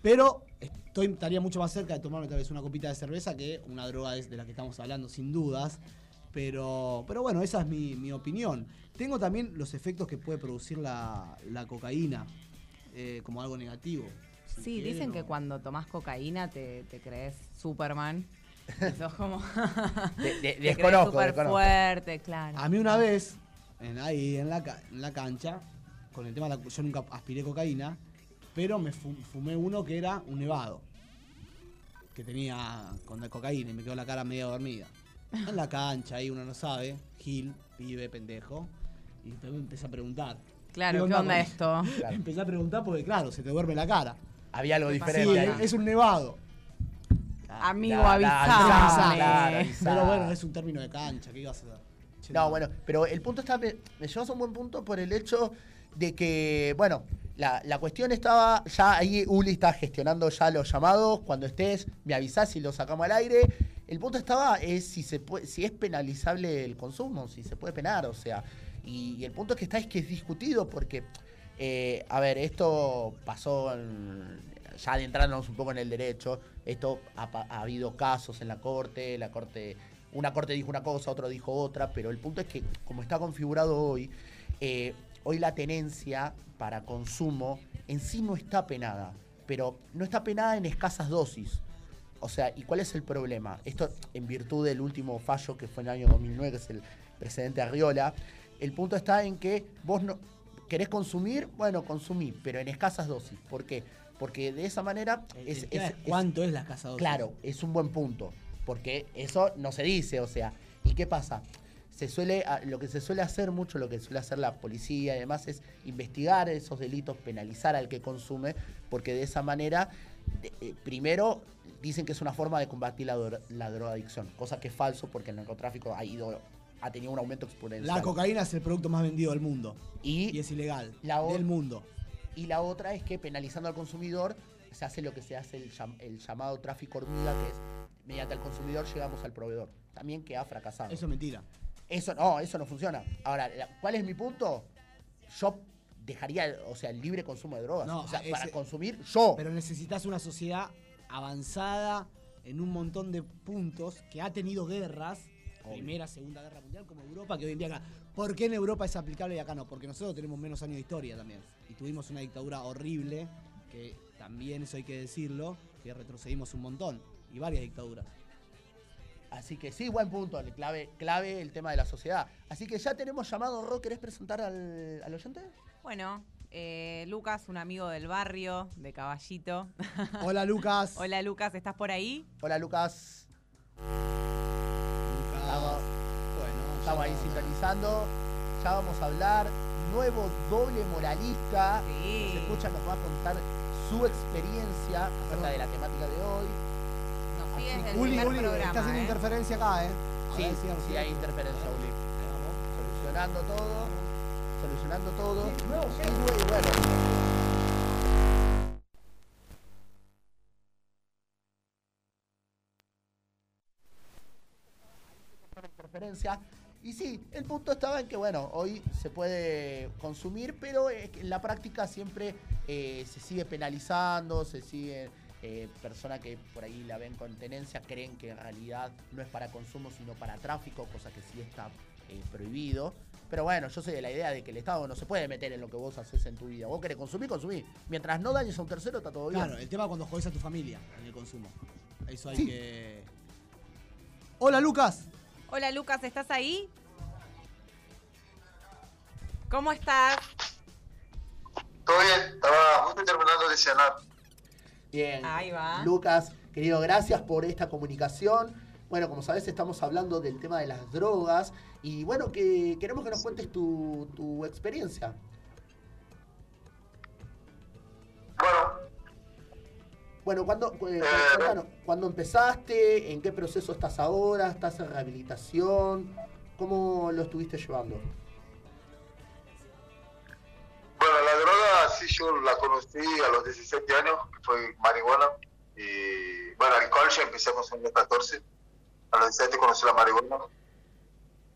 pero estoy, estaría mucho más cerca de tomarme tal vez una copita de cerveza que una droga de la que estamos hablando, sin dudas. Pero, pero bueno, esa es mi, mi opinión. Tengo también los efectos que puede producir la, la cocaína eh, como algo negativo. Si Sí, quieren, dicen o- que cuando tomás cocaína te, te crees Superman. Sos como. De- de- te crees súper desconozco. fuerte, claro. A mí una vez, en, ahí en la, ca- en la cancha, con el tema de la, yo nunca aspiré cocaína, pero me fu- fumé uno que era un nevado. Que tenía con la cocaína y me quedó la cara medio dormida. En la cancha, ahí uno no sabe, Gil, pibe, pendejo. Y después me empecé a preguntar. Claro, ¿qué onda esto? Claro. Empecé a preguntar porque, claro, se te duerme la cara. Había algo Sí, Sí, diferente. ahí. es, un nevado. Amigo, avisame. Pero bueno, es un término de cancha, ¿qué ibas a hacer? No, bueno, pero el punto está, me, me llevas a un buen punto por el hecho de que, bueno, la, la cuestión estaba, ya ahí Uli está gestionando ya los llamados, cuando estés me avisás y lo sacamos al aire. El punto estaba es si se puede, si es penalizable el consumo, si se puede penar, o sea, y, y el punto que está es que es discutido porque Eh, a ver, esto pasó, en- ya adentrándonos un poco en el derecho, esto ha, ha habido casos en la corte, la corte, una corte dijo una cosa, otro dijo otra, pero el punto es que como está configurado hoy, eh, hoy la tenencia para consumo en sí no está penada, pero no está penada en escasas dosis. O sea, ¿y cuál es el problema? Esto en virtud del último fallo que fue en el año 2009, que es el precedente Arriola. El punto está en que vos no querés consumir, bueno, consumí, pero en escasas dosis. ¿Por qué? Porque de esa manera El- es, el tema es- es es- ¿Cuánto es la casa dosis? Claro, es un buen punto. Porque eso no se dice, o sea. ¿Y qué pasa? Se suele, a- lo que se suele hacer mucho, lo que suele hacer la policía y demás, es investigar esos delitos, penalizar al que consume, porque de esa manera, eh, primero, dicen que es una forma de combatir la, dro- la drogadicción, cosa que es falso porque el narcotráfico ha ido, ha tenido un aumento exponencial. La cocaína es el producto más vendido del mundo. y, Y es ilegal. La del mundo. y la otra es que penalizando al consumidor se hace lo que se hace el, llam- el llamado tráfico hormiga, que es mediante el consumidor llegamos al proveedor. También que ha fracasado. Eso es mentira. Eso no, eso no funciona. Ahora, ¿cuál es mi punto? Yo dejaría, o sea, el libre consumo de drogas. No, o sea, ese- para consumir yo. Pero necesitas una sociedad avanzada en un montón de puntos que ha tenido guerras. Obvio. Primera, Segunda Guerra Mundial, como Europa, que hoy en día acá. ¿Por qué en Europa es aplicable y acá no? Porque nosotros tenemos menos años de historia también. Y tuvimos una dictadura horrible, que también eso hay que decirlo, que retrocedimos un montón. Y varias dictaduras. Así que sí, buen punto. el Clave, clave el tema de la sociedad. Así que ya tenemos llamado. Ro, ¿querés presentar al, al oyente? Bueno, eh, Lucas, un amigo del barrio, de Caballito. Hola, Lucas. Hola Lucas, ¿estás por ahí? Hola, Lucas. Lucas. Estamos, Bueno, estamos ahí sintonizando. Ya vamos a hablar. Nuevo doble moralista. Sí. Nos escucha, nos va a contar su experiencia acerca de la temática de hoy. El Uli, Uli, programa. está haciendo ¿eh? interferencia acá, ¿eh? Sí, ver si- sí hay interferencia, Uli. Solucionando todo. Solucionando todo. Luego, bueno. interferencia. Y sí, el punto estaba en que, bueno, hoy se puede consumir, pero en la práctica siempre eh, se sigue penalizando, se sigue, eh, personas que por ahí la ven con tenencia creen que en realidad no es para consumo, sino para tráfico, cosa que sí está eh, prohibido. Pero bueno, yo soy de la idea de que el Estado no se puede meter en lo que vos haces en tu vida. Vos querés consumir, consumir. Mientras no dañes a un tercero, está todo bien. Claro, el tema es cuando jodés a tu familia en el consumo. Eso hay Sí. que. Hola, Lucas. Hola Lucas, ¿estás ahí? ¿Cómo estás? Todo bien, estaba justo terminando de cenar. Bien. Ahí va. Lucas, querido, gracias por esta comunicación. Bueno, como sabes, estamos hablando del tema de las drogas y bueno, que queremos que nos cuentes tu, tu experiencia. Bueno, ¿cuándo, eh, cuéntanos, ¿cuándo empezaste? ¿En qué proceso estás ahora? ¿Estás en rehabilitación? ¿Cómo lo estuviste llevando? bueno, la droga sí yo la conocí a los 17 años, que fue marihuana. Y bueno, alcohol ya empecé a consumir a los 14. A los 17 conocí la marihuana.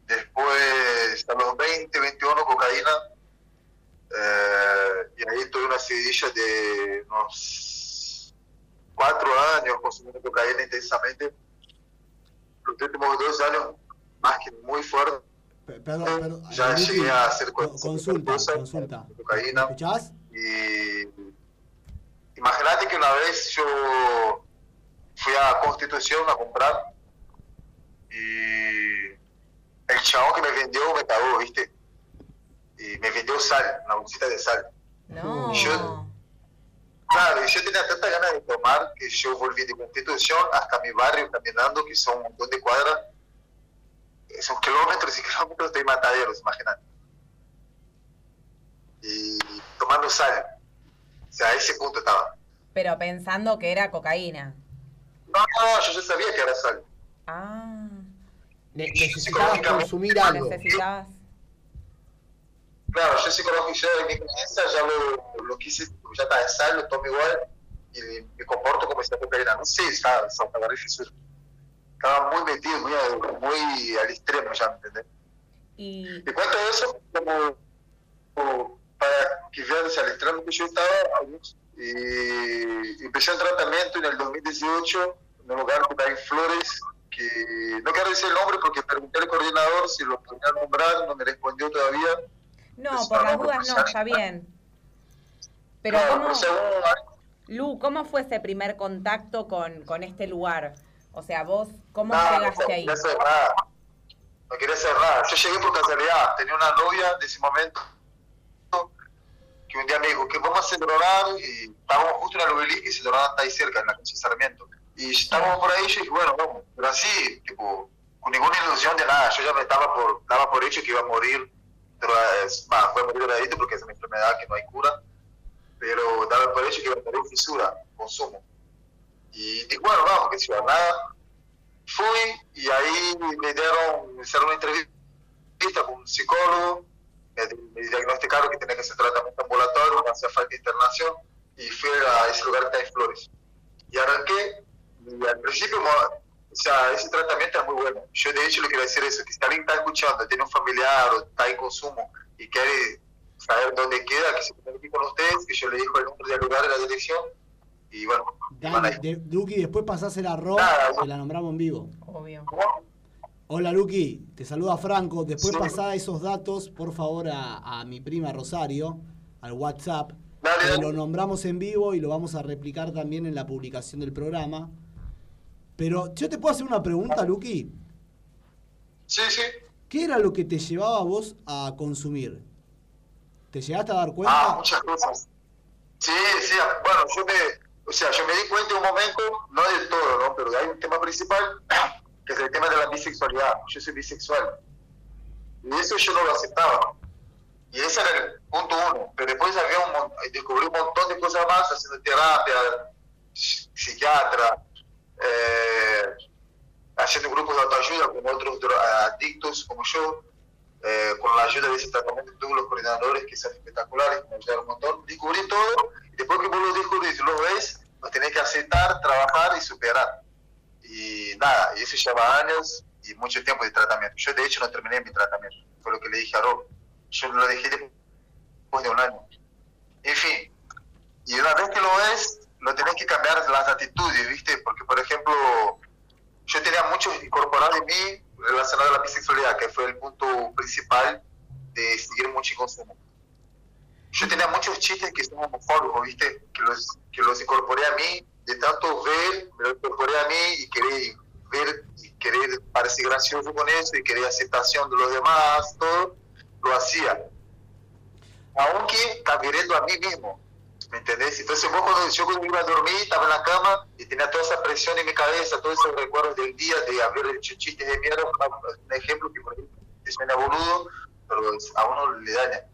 Después, a los 20, 21, cocaína. Eh, y ahí tuve una seguidilla de unos 4 años consumiendo cocaína intensamente. Los últimos dos años, más que muy fuerte. Pe- Perdón, perdón. Ya llegué a hacer consulta, cosas, consulta. cocaína. ¿Me escuchás? Y imagínate que una vez yo fui a Constitución a comprar y el chabón que me vendió me cagó, ¿viste? Y me vendió sal, una bolsita de sal. No. Yo- Claro, y yo tenía tanta ganas de tomar que yo volví de Constitución hasta mi barrio caminando, que son un montón de cuadras. Son kilómetros y kilómetros de mataderos, imagínate. Y tomando sal. O sea, a ese punto estaba. Pero pensando que era cocaína. No, no, yo ya sabía que era sal. Ah, Ne- necesitabas consumir algo. necesitabas. Claro, yo psicológico, yo en mi cabeza ya lo, lo quise, ya está, es sal, lo tomo igual y me comporto como si fuera. No sé, estaba, estaba difícil. Estaba muy metido, muy, muy al extremo ya, ¿me entendés? Y Te cuento eso como, como para que gracias al extremo que yo estaba, y empecé un tratamiento en el 2018 en un lugar que está en Flores, que no quiero decir el nombre porque pregunté al coordinador si lo podía nombrar, no me respondió todavía. No, por las dudas no, está bien. Pero ¿cómo, Lu, ¿cómo fue ese primer contacto con, con este lugar? O sea, vos, ¿cómo llegaste ahí? No quería cerrar. No quería cerrar. Yo llegué por casualidad. Tenía una novia de ese momento que un día me dijo que vamos a hacer drogar y estábamos justo en el obelisco y se drogaban está ahí cerca, en la calle Sarmiento. Y estábamos por ahí y yo dije, bueno, vamos. Pero así, tipo, con ninguna ilusión de nada. Yo ya me estaba por, daba por hecho que iba a morir. Pero, va, fue a morir drogadito porque es una enfermedad que no hay cura pero daba por hecho que iba a tener fisura, consumo. Y dije, bueno, vamos, que si va nada. Fui y ahí me dieron, me hicieron una entrevista con un psicólogo, me, diagnosticaron que tenía que hacer tratamiento ambulatorio, no hacía falta internación, y fui a ese lugar que está en Flores. Y arranqué, y al principio, o sea, ese tratamiento es muy bueno. Yo de hecho le quiero decir eso, que si alguien está escuchando, tiene un familiar o está en consumo y quiere saber dónde queda, que se comunique con ustedes, que yo le dijo el nombre del lugar, de la dirección, y bueno. Dale, de, Luqui, después pasás el arroz, que la nombramos en vivo. Obvio. Hola Luqui, te saluda Franco. Después pasá esos datos, por favor, a, a mi prima Rosario, al WhatsApp. Dale, Lo nombramos en vivo y lo vamos a replicar también en la publicación del programa. Pero, ¿yo te puedo hacer una pregunta, Luqui? Sí, sí. ¿Qué era lo que te llevaba a vos a consumir? ¿Te llegaste a dar cuenta? Ah, muchas cosas. Sí, sí, bueno, yo me, o sea, yo me di cuenta en un momento, no del todo, ¿no? Pero hay un tema principal, que es el tema de la bisexualidad. Yo soy bisexual. Y eso yo no lo aceptaba. Y ese era el punto uno. Pero después había un, descubrí un montón de cosas más, haciendo terapia, psiquiatra, eh, haciendo grupos de autoayuda con otros adictos como yo. Eh, con la ayuda de ese tratamiento tuve los coordinadores que son espectaculares, me ayudaron un montón, descubrí todo, y después que vos lo descubrís, lo ves, lo tenés que aceptar, trabajar y superar. Y nada, y eso lleva años y mucho tiempo de tratamiento. Yo de hecho no terminé mi tratamiento, fue lo que le dije a Rob. Yo lo dejé después de un año. En fin, y una vez que lo ves, lo tenés que cambiar las actitudes, ¿viste? Porque, por ejemplo, yo tenía mucho incorporado en mí relacionado a la bisexualidad, que fue el punto principal de seguir mucho consumo. Yo tenía muchos chistes que son homofóbicos, ¿viste? Que los, que los incorporé a mí, de tanto ver, me los incorporé a mí y querer ver y querer parecer gracioso con eso y querer aceptación de los demás, todo, lo hacía. Aunque está queriendo a mí mismo, ¿Me entendés? Entonces vos cuando yo cuando iba a dormir, estaba en la cama y tenía toda esa presión en mi cabeza, todos esos recuerdos del día de haber hecho chistes de mierda, un ejemplo que por ejemplo suena boludo, pero a uno le daña.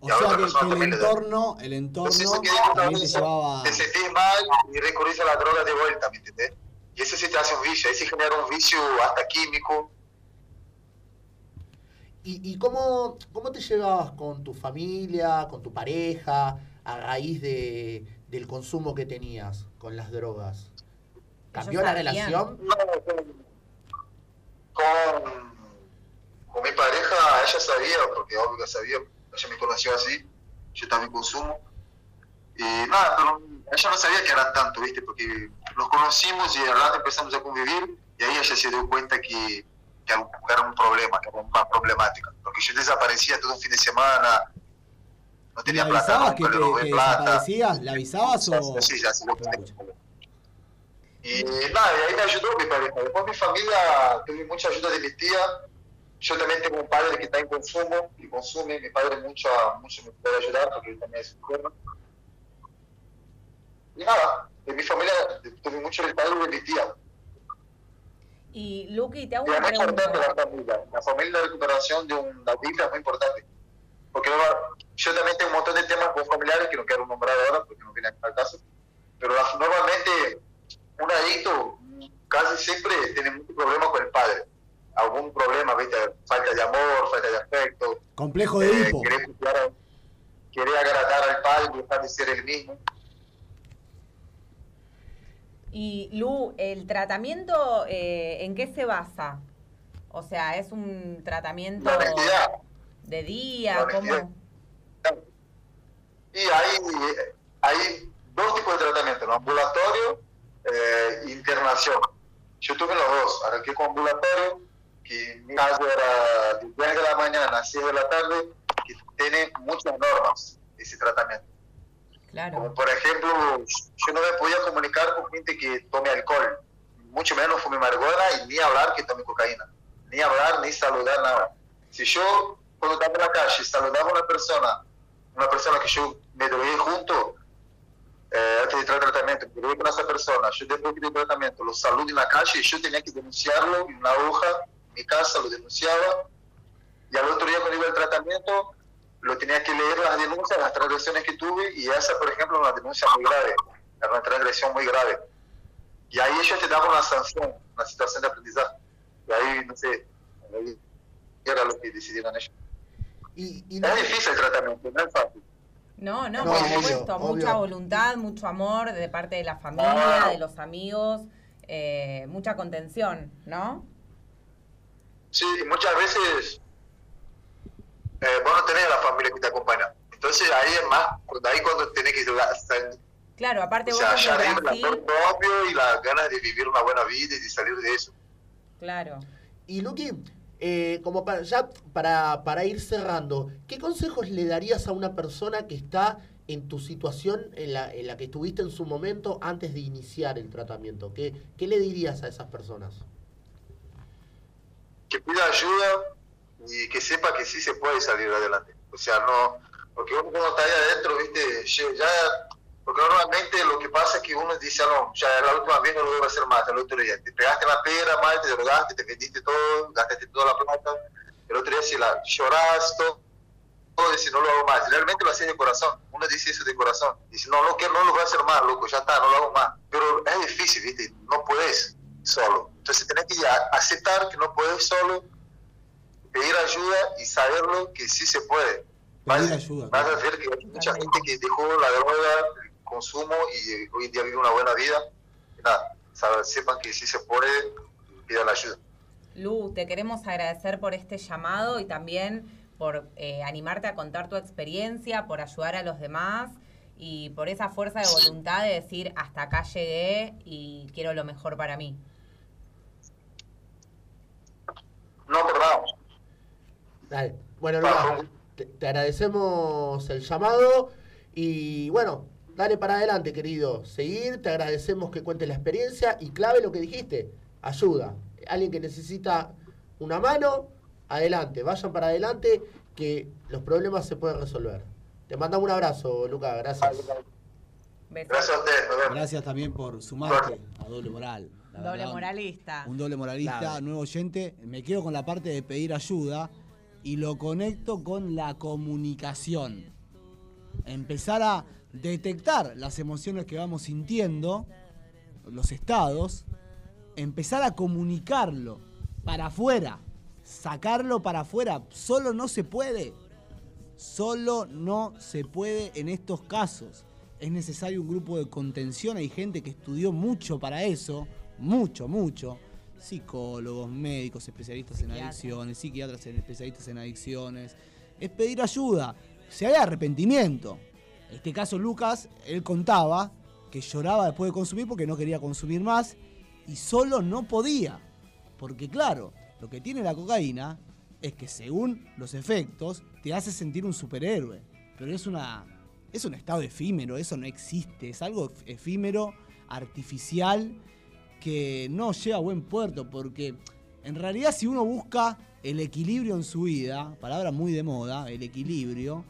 O sea que, el entorno, el entorno también te llevaba... Te sentís mal y recurrís a la droga de vuelta, ¿me entendés? Y ese se te hace un vicio, ahí se genera un vicio hasta químico. ¿Y, y cómo, cómo te llevabas con tu familia, con tu pareja? A raíz de, del consumo que tenías con las drogas? ¿Cambió la relación? No, con, con, mi pareja, ella sabía, porque obvio que sabía, ella me conoció así, yo también consumo. Y nada, pero ella no sabía que era tanto, ¿viste? Porque nos conocimos y al rato empezamos a convivir y ahí ella se dio cuenta que, que era un problema, que era una problemática. Porque yo desaparecía todo un fin de semana, no tenía ¿Le avisabas que, te, que desaparecías? ¿Le avisabas o...? Sí, ya, sí, lo Y nada, y ahí me ayudó mi pareja. Después mi familia, tuve mucha ayuda de mi tía. Yo también tengo un padre que está en consumo y consume. Mi padre mucho, mucho me puede ayudar porque él también es enfermo. Y nada, de mi familia tuve mucho el padre de mi tía. Y Luqui, te hago una pregunta. La familia. La familia de recuperación de un adicto es muy importante. Porque yo también tengo un montón de temas con familiares que no quiero nombrar ahora porque no viene al caso, pero normalmente un adicto casi siempre tiene muchos problemas con el padre. Algún problema, ¿viste? falta de amor, falta de afecto. Complejo de eh, hipo. Querer, agradar al padre y dejar de ser el mismo. Y Lu, ¿el tratamiento eh, en qué se basa? O sea, ¿es un tratamiento de día? ¿Cómo? Y hay, hay dos tipos de tratamiento, ¿no? ambulatorio e internación. Yo tuve los dos, arranqué con ambulatorio, que mi caso era de 10 de la mañana a 6 de la tarde, que tiene muchas normas ese tratamiento. Claro. Como por ejemplo, yo no me podía comunicar con gente que tome alcohol, mucho menos fume marihuana y ni hablar que tome cocaína, ni hablar ni saludar nada. Si yo cuando estaba en la calle saludaba a una persona, una persona que yo me drogué junto, eh, antes de entrar al tratamiento, me drogué con esa persona, yo después del tratamiento lo saludo en la calle y yo tenía que denunciarlo en una hoja, en mi casa lo denunciaba, y al otro día cuando iba al tratamiento, lo tenía que leer las denuncias, las transgresiones que tuve, y esa, por ejemplo, una denuncia muy grave, era una transgresión muy grave. Y ahí ellos te daban una sanción, una situación de aprendizaje. Y ahí, no sé, ahí era lo que decidieron ellos. Y, y Es difícil el tratamiento, no es fácil. No, no, No, por supuesto, obvio. mucha voluntad, mucho amor de parte de la familia, Ah. de los amigos, eh, mucha contención, ¿no? Sí, y muchas veces eh, vos no tenés a la familia que te acompaña. Entonces ahí es más, ahí cuando tenés que Claro, aparte o vos sea, de arriba el Brasil, amor propio y las ganas de vivir una buena vida y de salir de eso. claro. Y Luqui, eh, como para, ya para, para ir cerrando, ¿qué consejos le darías a una persona que está en tu situación en la, en la que estuviste en su momento antes de iniciar el tratamiento? ¿Qué, qué le dirías a esas personas? que pida ayuda y que sepa que sí se puede salir adelante. O sea, no, porque uno cuando está ahí adentro, viste, ya, porque normalmente lo que pasa es que uno dice, "Ah, no, ya la última vez no lo voy a hacer más, el otro día, te pegaste la pera, mal, te drogaste, te vendiste todo, gastaste toda la plata, el otro día si la llorás, todo, todo dice, no lo hago más, realmente lo haces de corazón, uno dice eso de corazón, dice, no, no, que no lo voy a hacer más, loco, ya está, no lo hago más, pero es difícil, viste, no puedes solo, entonces tenés que aceptar que no puedes solo, pedir ayuda y saberlo que sí se puede. Vas, ayuda, vas a ver que hay mucha gente que dejó la droga, consumo y hoy en día vive una buena vida. Y nada, sepan que sí se puede pidan ayuda. Lu, te queremos agradecer por este llamado y también por eh, animarte a contar tu experiencia, por ayudar a los demás y por esa fuerza de voluntad de decir hasta acá llegué y quiero lo mejor para mí. No por nada. Dale. Bueno, Lucas, te, te agradecemos el llamado y bueno, dale para adelante, querido. Seguir, te agradecemos que cuentes la experiencia y clave lo que dijiste, ayuda. Alguien que necesita una mano, adelante, vayan para adelante que los problemas se pueden resolver. Te mandamos un abrazo, Lucas, gracias. Gracias a ustedes. Gracias también por sumarte a Doble Moral. Doble verdad, moralista. Un doble moralista, nuevo oyente. Me quedo con la parte de pedir ayuda y lo conecto con la comunicación. Empezar a detectar las emociones que vamos sintiendo, los estados, empezar a comunicarlo para afuera, sacarlo para afuera. Solo no se puede. Solo no se puede en estos casos. Es necesario un grupo de contención. Hay gente que estudió mucho para eso. Mucho, mucho. Psicólogos, médicos, especialistas en adicciones, psiquiatras especialistas en adicciones. Es pedir ayuda. Si hay arrepentimiento. Este caso, Lucas, él contaba que lloraba después de consumir porque no quería consumir más y solo no podía. Porque claro, lo que tiene la cocaína es que según los efectos te hace sentir un superhéroe. Pero es una es un estado efímero, eso no existe, es algo ef- efímero, artificial que no lleva a buen puerto porque en realidad si uno busca el equilibrio en su vida, palabra muy de moda, el equilibrio,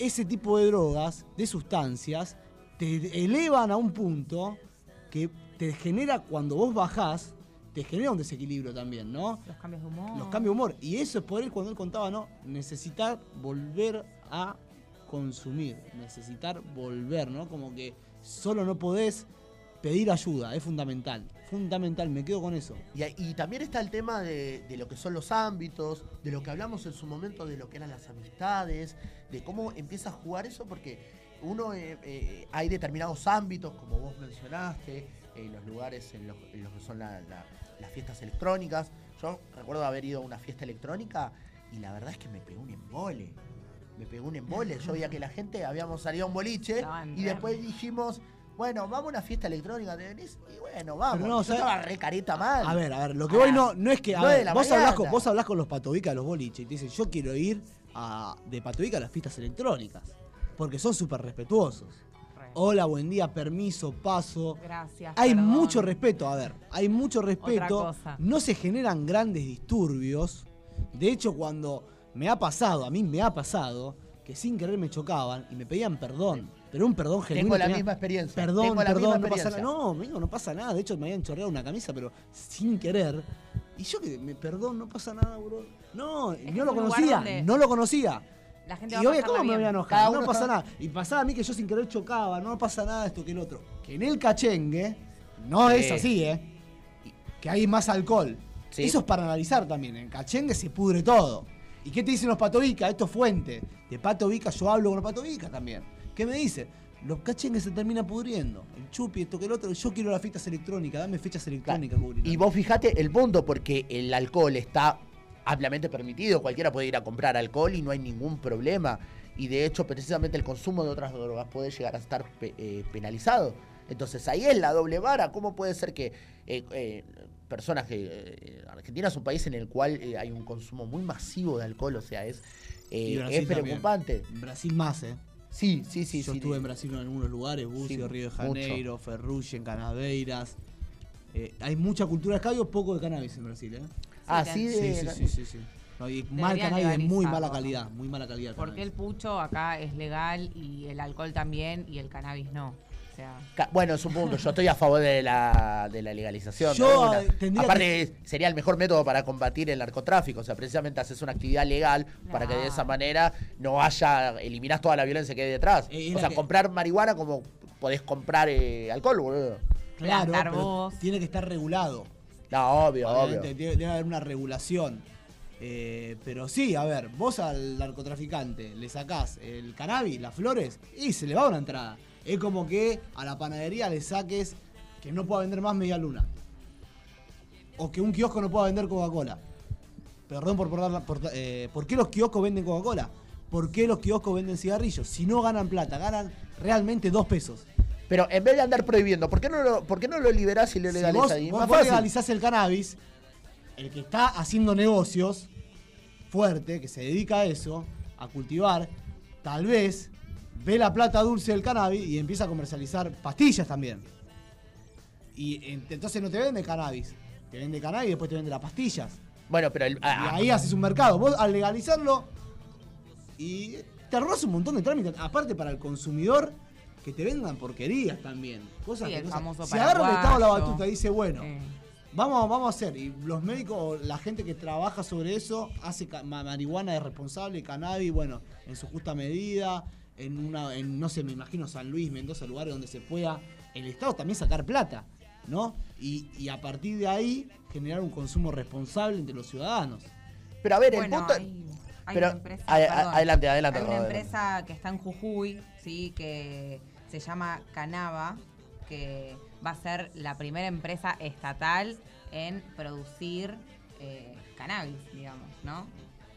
ese tipo de drogas, de sustancias, te elevan a un punto que te genera, cuando vos bajás, te genera un desequilibrio también, ¿no? Los cambios de humor. Los cambios de humor. Y eso es por él cuando él contaba, ¿no? Necesitar volver a consumir. Necesitar volver, ¿no? Como que solo no podés pedir ayuda. Es fundamental. Fundamental. Me quedo con eso. Y, y también está el tema de, de lo que son los ámbitos, de lo que hablamos en su momento, de lo que eran las amistades, de cómo empieza a jugar eso, porque uno eh, eh, hay determinados ámbitos, como vos mencionaste, en los lugares en los en los que son la- la- las fiestas electrónicas. Yo recuerdo haber ido a una fiesta electrónica y la verdad es que me pegó un embole. me pegó un embole. Yo veía que la gente, habíamos salido a un boliche y después dijimos, bueno, vamos a una fiesta electrónica, ¿te venís? Y bueno, vamos. Pero no, Yo ¿sabes? estaba re careta mal. A ver, a ver, lo que A voy no, no es que. A nueve ver, de la vos, hablás mañana. con, vos hablás con los patobicas, los boliches, y te dicen, yo quiero ir a, de patobica a las fiestas electrónicas. Porque son súper respetuosos. Re. Hola, buen día, permiso, paso. Gracias. Hay perdón. mucho respeto, a ver, hay mucho respeto. cosa. No se generan grandes disturbios. De hecho, cuando me ha pasado, a mí me ha pasado, que sin querer me chocaban y me pedían perdón. Pero un perdón genuino. Tengo la tenía- misma experiencia. Perdón, Tengo la perdón, misma no pasa nada. No, amigo, no pasa nada. De hecho, me habían chorreado una camisa, pero sin querer. Y yo que me perdón, no pasa nada, bro. No, que no lo es conocía, no lo conocía. La gente Y va obvio, ¿cómo me voy a enojar? No pasa nada. Y pasaba a mí que yo sin querer chocaba, no pasa nada esto que el otro. Que en el cachengue no Sí. es así, ¿eh? Que hay más alcohol. Sí. Eso es para analizar también. En cachengue se pudre todo. ¿Y qué te dicen los patovica? Esto es fuente. De patovica yo hablo con los patovica también. ¿Qué me dicen? Los cachengues se terminan pudriendo. El chupi, esto que el otro. Yo quiero las fiestas electrónicas. Dame fechas electrónicas, Cubrina. Y vos fijate el punto, porque el alcohol está ampliamente permitido, cualquiera puede ir a comprar alcohol y no hay ningún problema. Y de hecho, precisamente el consumo de otras drogas puede llegar a estar pe- eh, penalizado. Entonces ahí es la doble vara. ¿Cómo puede ser que eh, eh, personas que... Argentina es un país en el cual hay un consumo muy masivo de alcohol, o sea, es, Y es preocupante. Brasil más, ¿eh? Sí, sí, sí. Yo sí, estuve sí. en Brasil en algunos lugares, Bucio, Sí, Río de mucho. Janeiro, Ferrugem, en Canaveiras. Eh, hay mucha cultura de escabio, poco de cannabis en Brasil, ¿eh? Así Sí, de... Sí, sí, sí, sí. sí. No, y mal cannabis de muy mala calidad, muy mala calidad. el Porque el pucho acá es legal y el alcohol también y el cannabis no. Sea, Bueno, es un punto. Yo estoy a favor de la, de la legalización. Yo, ¿no? Eh, tendría aparte, sería el mejor método para combatir el narcotráfico. O sea, precisamente haces una actividad legal para que de esa Claro. manera no haya. eliminás toda la violencia que hay detrás. Eh, es o sea, que- comprar marihuana como podés comprar eh, alcohol, boludo. Claro, pero tiene que estar regulado. No, obvio, Obviamente, obvio. Debe, debe haber una regulación. Eh, pero sí, a ver, vos al narcotraficante le sacás el cannabis, las flores, y se le va una entrada. Es como que a la panadería le saques que no pueda vender más media luna. O que un kiosco no pueda vender Coca-Cola. Perdón por, por, por- eh, ¿por qué los kioscos venden Coca-Cola? ¿Por qué los kioscos venden cigarrillos? Si no ganan plata, ganan realmente dos pesos. Pero en vez de andar prohibiendo, ¿por qué no lo, por qué no lo liberás y lo Si legalizás? vos, Y vos- vos fácil. legalizás el cannabis, el que está haciendo negocios fuerte, que se dedica a eso, a cultivar, tal vez ve la plata dulce del cannabis y empieza a comercializar pastillas también. Y ent- entonces no te vende cannabis, te vende cannabis y después te vende las pastillas. Bueno, pero el, Y ah, ahí haces un mercado. Vos al legalizarlo y te ahorras un montón de trámites. Aparte para el consumidor, que te vendan porquerías también. Cosas Sí, que el famoso Si agarra el Estado la batuta y dice, bueno, eh, Vamos, vamos a hacer, y los médicos, o la gente que trabaja sobre eso, hace marihuana de responsable, cannabis, bueno, en su justa medida, en una, en, no sé, me imagino San Luis, Mendoza, lugares donde se pueda, el Estado también sacar plata, ¿no? Y, y a partir de ahí generar un consumo responsable entre los ciudadanos. pero a ver, el bueno, punto. hay, hay pero- una empresa. a- perdón. adelante, adelante, Hay una adelante. empresa que está en Jujuy, sí, que se llama Canava, que va a ser la primera empresa estatal en producir eh, cannabis, digamos, ¿no?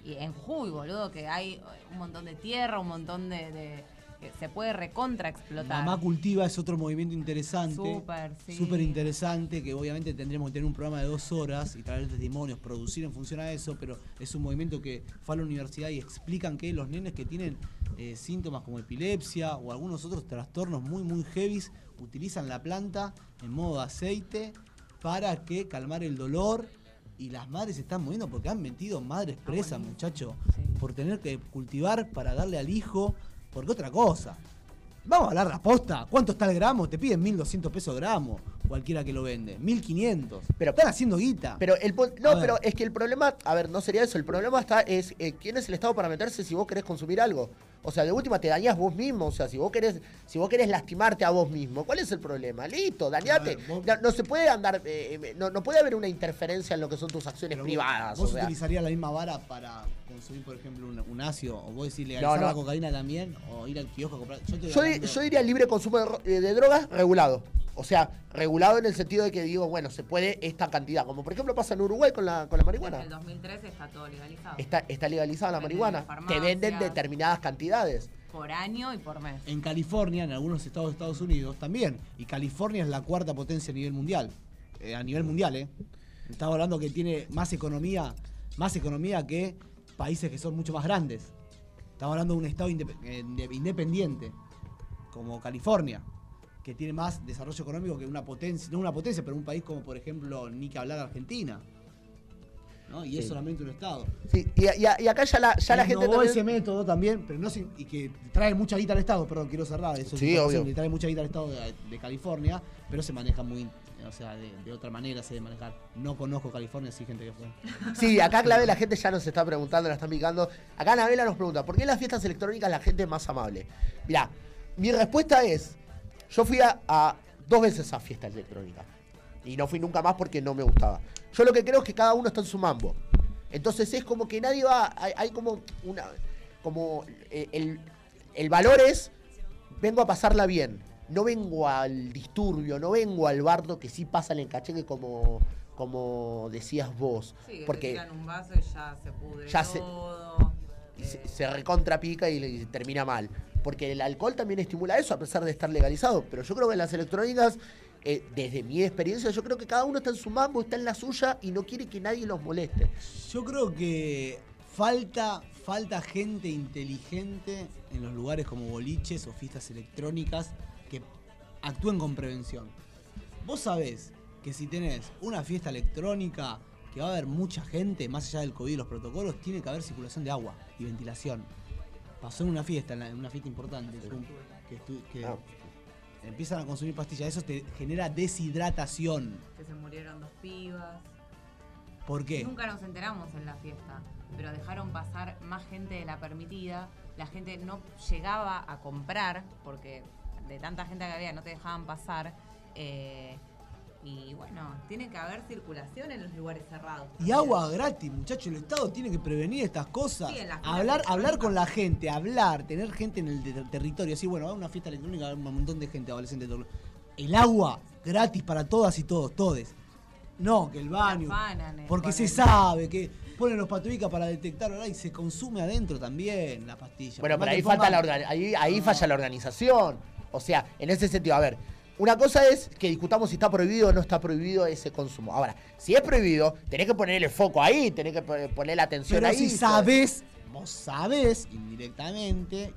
Y en Jujuy, boludo, que hay un montón de tierra, un montón de. de- que se puede recontra explotar. Mamá Cultiva es otro movimiento interesante. Súper, sí. Súper interesante, que obviamente tendríamos que tener un programa de dos horas y traer testimonios, producir en función a eso, pero es un movimiento que fue a la universidad y explican que los nenes que tienen eh, síntomas como epilepsia o algunos otros trastornos muy, muy heavies utilizan la planta en modo aceite para que calmar el dolor. Y las madres se están moviendo porque han metido madres presas, buenísimo. muchacho, Sí. por tener que cultivar para darle al hijo, porque otra cosa. Vamos a hablar de aposta. ¿Cuánto está el gramo? Te piden 1200 pesos gramo, cualquiera que lo vende. 1500. Pero- Están haciendo guita. Pero el no, pero es que el problema, a ver, no sería eso. El problema está es eh, quién es el Estado para meterse si vos querés consumir algo. O sea, de última te dañás vos mismo. O sea, si vos querés, si vos querés lastimarte a vos mismo, ¿cuál es el problema? Listo, dañate. Ver, vos- no, no se puede andar, eh, eh, no, no puede haber una interferencia en lo que son tus acciones Pero vos- privadas. ¿Vos sea. utilizarías la misma vara para consumir, por ejemplo, un, un ácido? ¿O vos decís legalizar No, la cocaína también? ¿O ir al kiosco a comprar? Yo, Yo, yo diría libre consumo de, eh, de drogas regulado. O sea, regulado en el sentido de que digo, bueno, se puede esta cantidad. Como por ejemplo pasa en Uruguay con la, con la marihuana. Desde el 2013 está todo legalizado. Está, está legalizada la marihuana. Te venden determinadas cantidades. Por año y por mes. En California, en algunos estados de Estados Unidos también. Y California es la cuarta potencia a nivel mundial. Eh, a nivel mundial, ¿eh? Estamos hablando que tiene más economía, más economía que países que son mucho más grandes. Estamos hablando de un estado eh, inde- independiente, como California, que tiene más desarrollo económico que una potencia, no una potencia, pero un país como por ejemplo, ni que hablar Argentina. ¿no? Y es solamente un estado. Sí, y, y- y acá ya la, ya la gente también- ese método también, pero no sin- y que trae mucha guita al Estado, perdón, quiero cerrar eso. es Sí, obvio. Le trae mucha guita al Estado de, de California, pero se maneja muy, o sea, de, de otra manera se debe manejar. No conozco California, sí gente que fue. Sí, acá clave la gente ya nos está preguntando, la están picando. Acá Anabela nos pregunta, ¿por qué en las fiestas electrónicas la gente es más amable? Mirá, mi respuesta es, yo fui a, a dos veces a fiestas electrónicas. Y no fui nunca más porque no me gustaba. Yo lo que creo es que cada uno está en su mambo. Entonces es como que nadie va, hay, hay como una, como eh, el, el valor es, vengo a pasarla bien. No vengo al disturbio, no vengo al bardo que sí pasa el encacheque como, como decías vos. Sí, que te porque tiran un vaso y ya se pudre Ya se- todo. Y se, se recontrapica y termina mal. Porque el alcohol también estimula eso, a pesar de estar legalizado. Pero yo creo que en las electrónicas, eh, desde mi experiencia, yo creo que cada uno está en su mambo, está en la suya y no quiere que nadie los moleste. Yo creo que falta, falta gente inteligente en los lugares como boliches o fiestas electrónicas que actúen con prevención. Vos sabés que si tenés una fiesta electrónica que va a haber mucha gente, más allá del COVID y los protocolos, tiene que haber circulación de agua y ventilación. Pasó en una fiesta, en la- en una fiesta importante, que, que estu- que Ah. empiezan a consumir pastillas, eso te genera deshidratación. que se murieron dos pibas. ¿Por qué? Nunca nos enteramos en la fiesta, pero dejaron pasar más gente de la permitida. La gente no llegaba a comprar porque de tanta gente que había no te dejaban pasar. eh, y bueno, tiene que haber circulación en los lugares cerrados. Y agua gratis, muchachos. El Estado tiene que prevenir estas cosas. Sí, en las hablar, hablar con la gente, hablar, tener gente en el ter- territorio. Así, bueno, va a una fiesta electrónica, va a haber un montón de gente, adolescente. todo. El agua gratis para todas y todos, todes. No, que el baño. Porque se el- sabe que ponen los patuicas para detectar ¿verdad? y se consume adentro también la pastilla. Bueno, pero ahí falta la ahí, ahí falla la organización. O sea, en ese sentido, a ver, una cosa es que discutamos si está prohibido o no está prohibido ese consumo. Ahora, si es prohibido, tenés que poner el foco ahí, tenés que po- poner la atención Pero ahí. si sabés, vos sabés indirectamente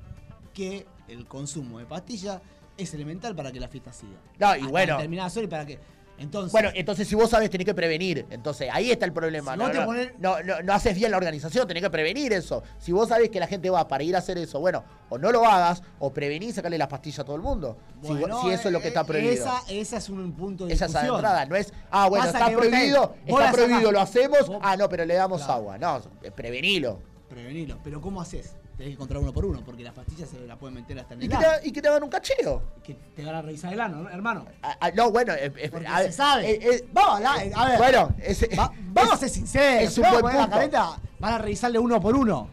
que el consumo de pastillas es elemental para que la fiesta siga. No, y Hasta bueno. y para que. Entonces, Bueno, entonces si vos sabés, tenés que prevenir. Entonces ahí está el problema. Si no, no, ponés- no, no- no haces bien la organización, tenés que prevenir eso. Si vos sabés que la gente va para ir a hacer eso, bueno, o no lo hagas, o prevenís sacarle las pastillas a todo el mundo. Bueno, si, eso es lo que está eh, prohibido. Esa, esa es un punto de Esa es la entrada, no es, ah, bueno, Pasa está prohibido, está prohibido, lo hacemos, Vos- ah, no, pero le damos Claro. agua. No, eh, prevenilo. Prevenilo. Pero ¿cómo haces? Tenés que controlar uno por uno, porque las pastillas se las pueden meter hasta en Y el que, ano. te, y que te hagan un cacheo. Que te van a revisar el ano, ¿no, hermano. Ah, ah, no, bueno, eh, eh, Porque a ver, se sabe. eh, eh, vamos a ver. Bueno, ese- Va- vamos a ser sinceros. es un vamos a buen poner la punto. careta, van a revisarle uno por uno.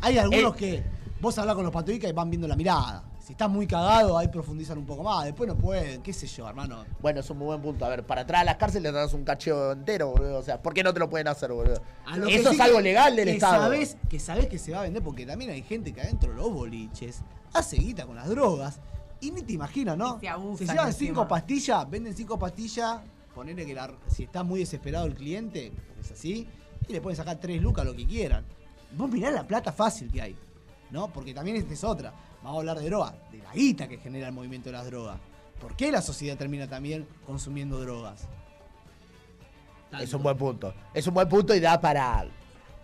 Hay algunos Eh. que vos hablas con los patuicas y van viendo la mirada. Si estás muy cagado, ahí profundizan un poco más. Después no pueden, qué sé yo, hermano. Bueno, es un muy buen punto. A ver, para entrar a las cárceles le das un cacheo entero, boludo. O sea, ¿por qué no te lo pueden hacer, boludo? Eso sí es algo que- legal del que Estado. Sabés, que sabés que se va a vender porque también hay gente que adentro de los boliches hace guita con las drogas y ni te imaginas, ¿no? Y se abusan llevan encima. cinco pastillas, venden cinco pastillas, ponerle que la- si está muy desesperado el cliente, porque es así, y le pueden sacar tres lucas lo que quieran. Vos mirá la plata fácil que hay, ¿no? Porque también esta es otra. Vamos a hablar de drogas, de la guita que genera el movimiento de las drogas. ¿Por qué la sociedad termina también consumiendo drogas? Es un buen punto. Es un buen punto y da para.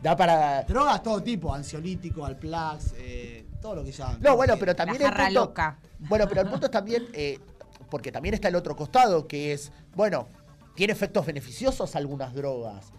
Da para. Drogas todo tipo, ansiolítico, alplax, eh, todo lo que llaman. No, bueno, pero también La el punto- loca. Bueno, pero el punto es también. eh, porque también está el otro costado, que es. Bueno, tiene efectos beneficiosos algunas drogas.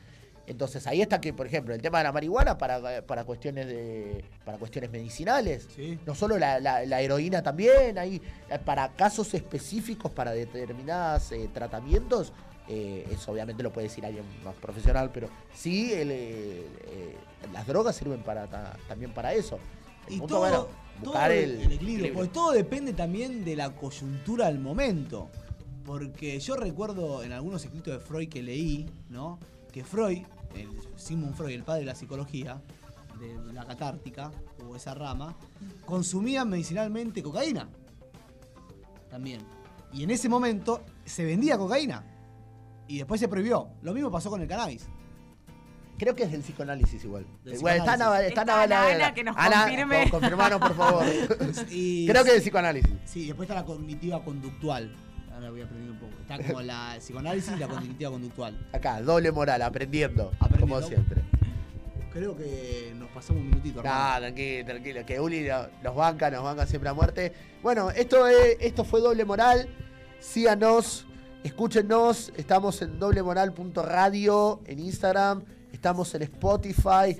Entonces ahí está que, por ejemplo, el tema de la marihuana para, para cuestiones de. para cuestiones medicinales. Sí. No solo la, la- la heroína también, hay eh, para casos específicos, para determinados eh, tratamientos, eh, eso obviamente lo puede decir alguien más profesional, pero sí el, eh, las drogas sirven para ta- también para eso. El Y punto, todo, bueno, todo buscar el, el, el equilibrio, equilibrio. porque todo depende también de la coyuntura del momento. Porque yo recuerdo en algunos escritos de Freud que leí, ¿no? Que Freud, el Sigmund Freud, el padre de la psicología, de la catártica, o esa rama, consumía medicinalmente cocaína. También. Y en ese momento se vendía cocaína. Y después se prohibió. Lo mismo pasó con el cannabis. Creo que es del psicoanálisis igual. Del Igual, está psicoanálisis. Está Está Ana, que nos Ana, confirme. con- confirmanos, por favor. Y Creo que es del psicoanálisis. Sí, después está la cognitiva conductual. Ahora voy a aprender un poco. Está como la psicoanálisis y la cognitiva conductual. Acá, doble moral, aprendiendo. Aprendiendo. Como siempre. Creo que nos pasamos un minutito. No, tranquilo, tranquilo. Que Uli nos banca, nos banca siempre a muerte. Bueno, esto, es, esto fue Doble Moral. Síganos, escúchenos. Estamos en doblemoral.radio en Instagram. Estamos en Spotify.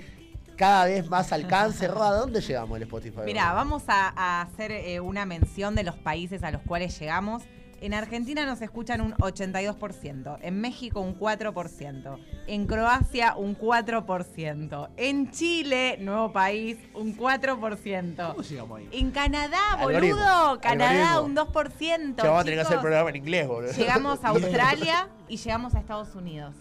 Cada vez más alcance. Roda, ¿a dónde llegamos en Spotify? Mira, vamos a, a hacer eh, una mención de los países a los cuales llegamos. En Argentina nos escuchan un 82%, en México un 4%, en Croacia un 4%, en Chile, nuevo país, un 4%. ¿Cómo llegamos ahí? En Canadá, Algoritmo, boludo, Canadá algoritmo. un 2%. Che, vamos a tener que hacer chicos. programa en inglés, boludo. Llegamos a Australia y llegamos a Estados Unidos.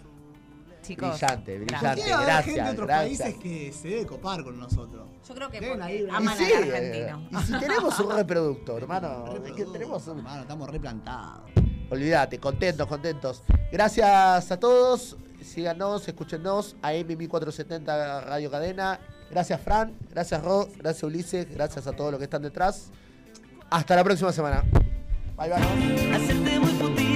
Chicos. Brillante, gracias. brillante. Tiene que haber gracias, gente de otros gracias. países que se debe copar con nosotros. Yo creo que porque ahí, aman sí, al eh, argentino. Y si tenemos un reproductor, hermano. es que tenemos un- Hermano, estamos replantados. Olvídate, contentos, contentos. Gracias a todos. Síganos, escúchenos a M1470 Radio Cadena. Gracias, Fran. Gracias, Ro. Gracias, Ulises. Gracias a todos los que están detrás. Hasta la próxima semana. Bye, bye.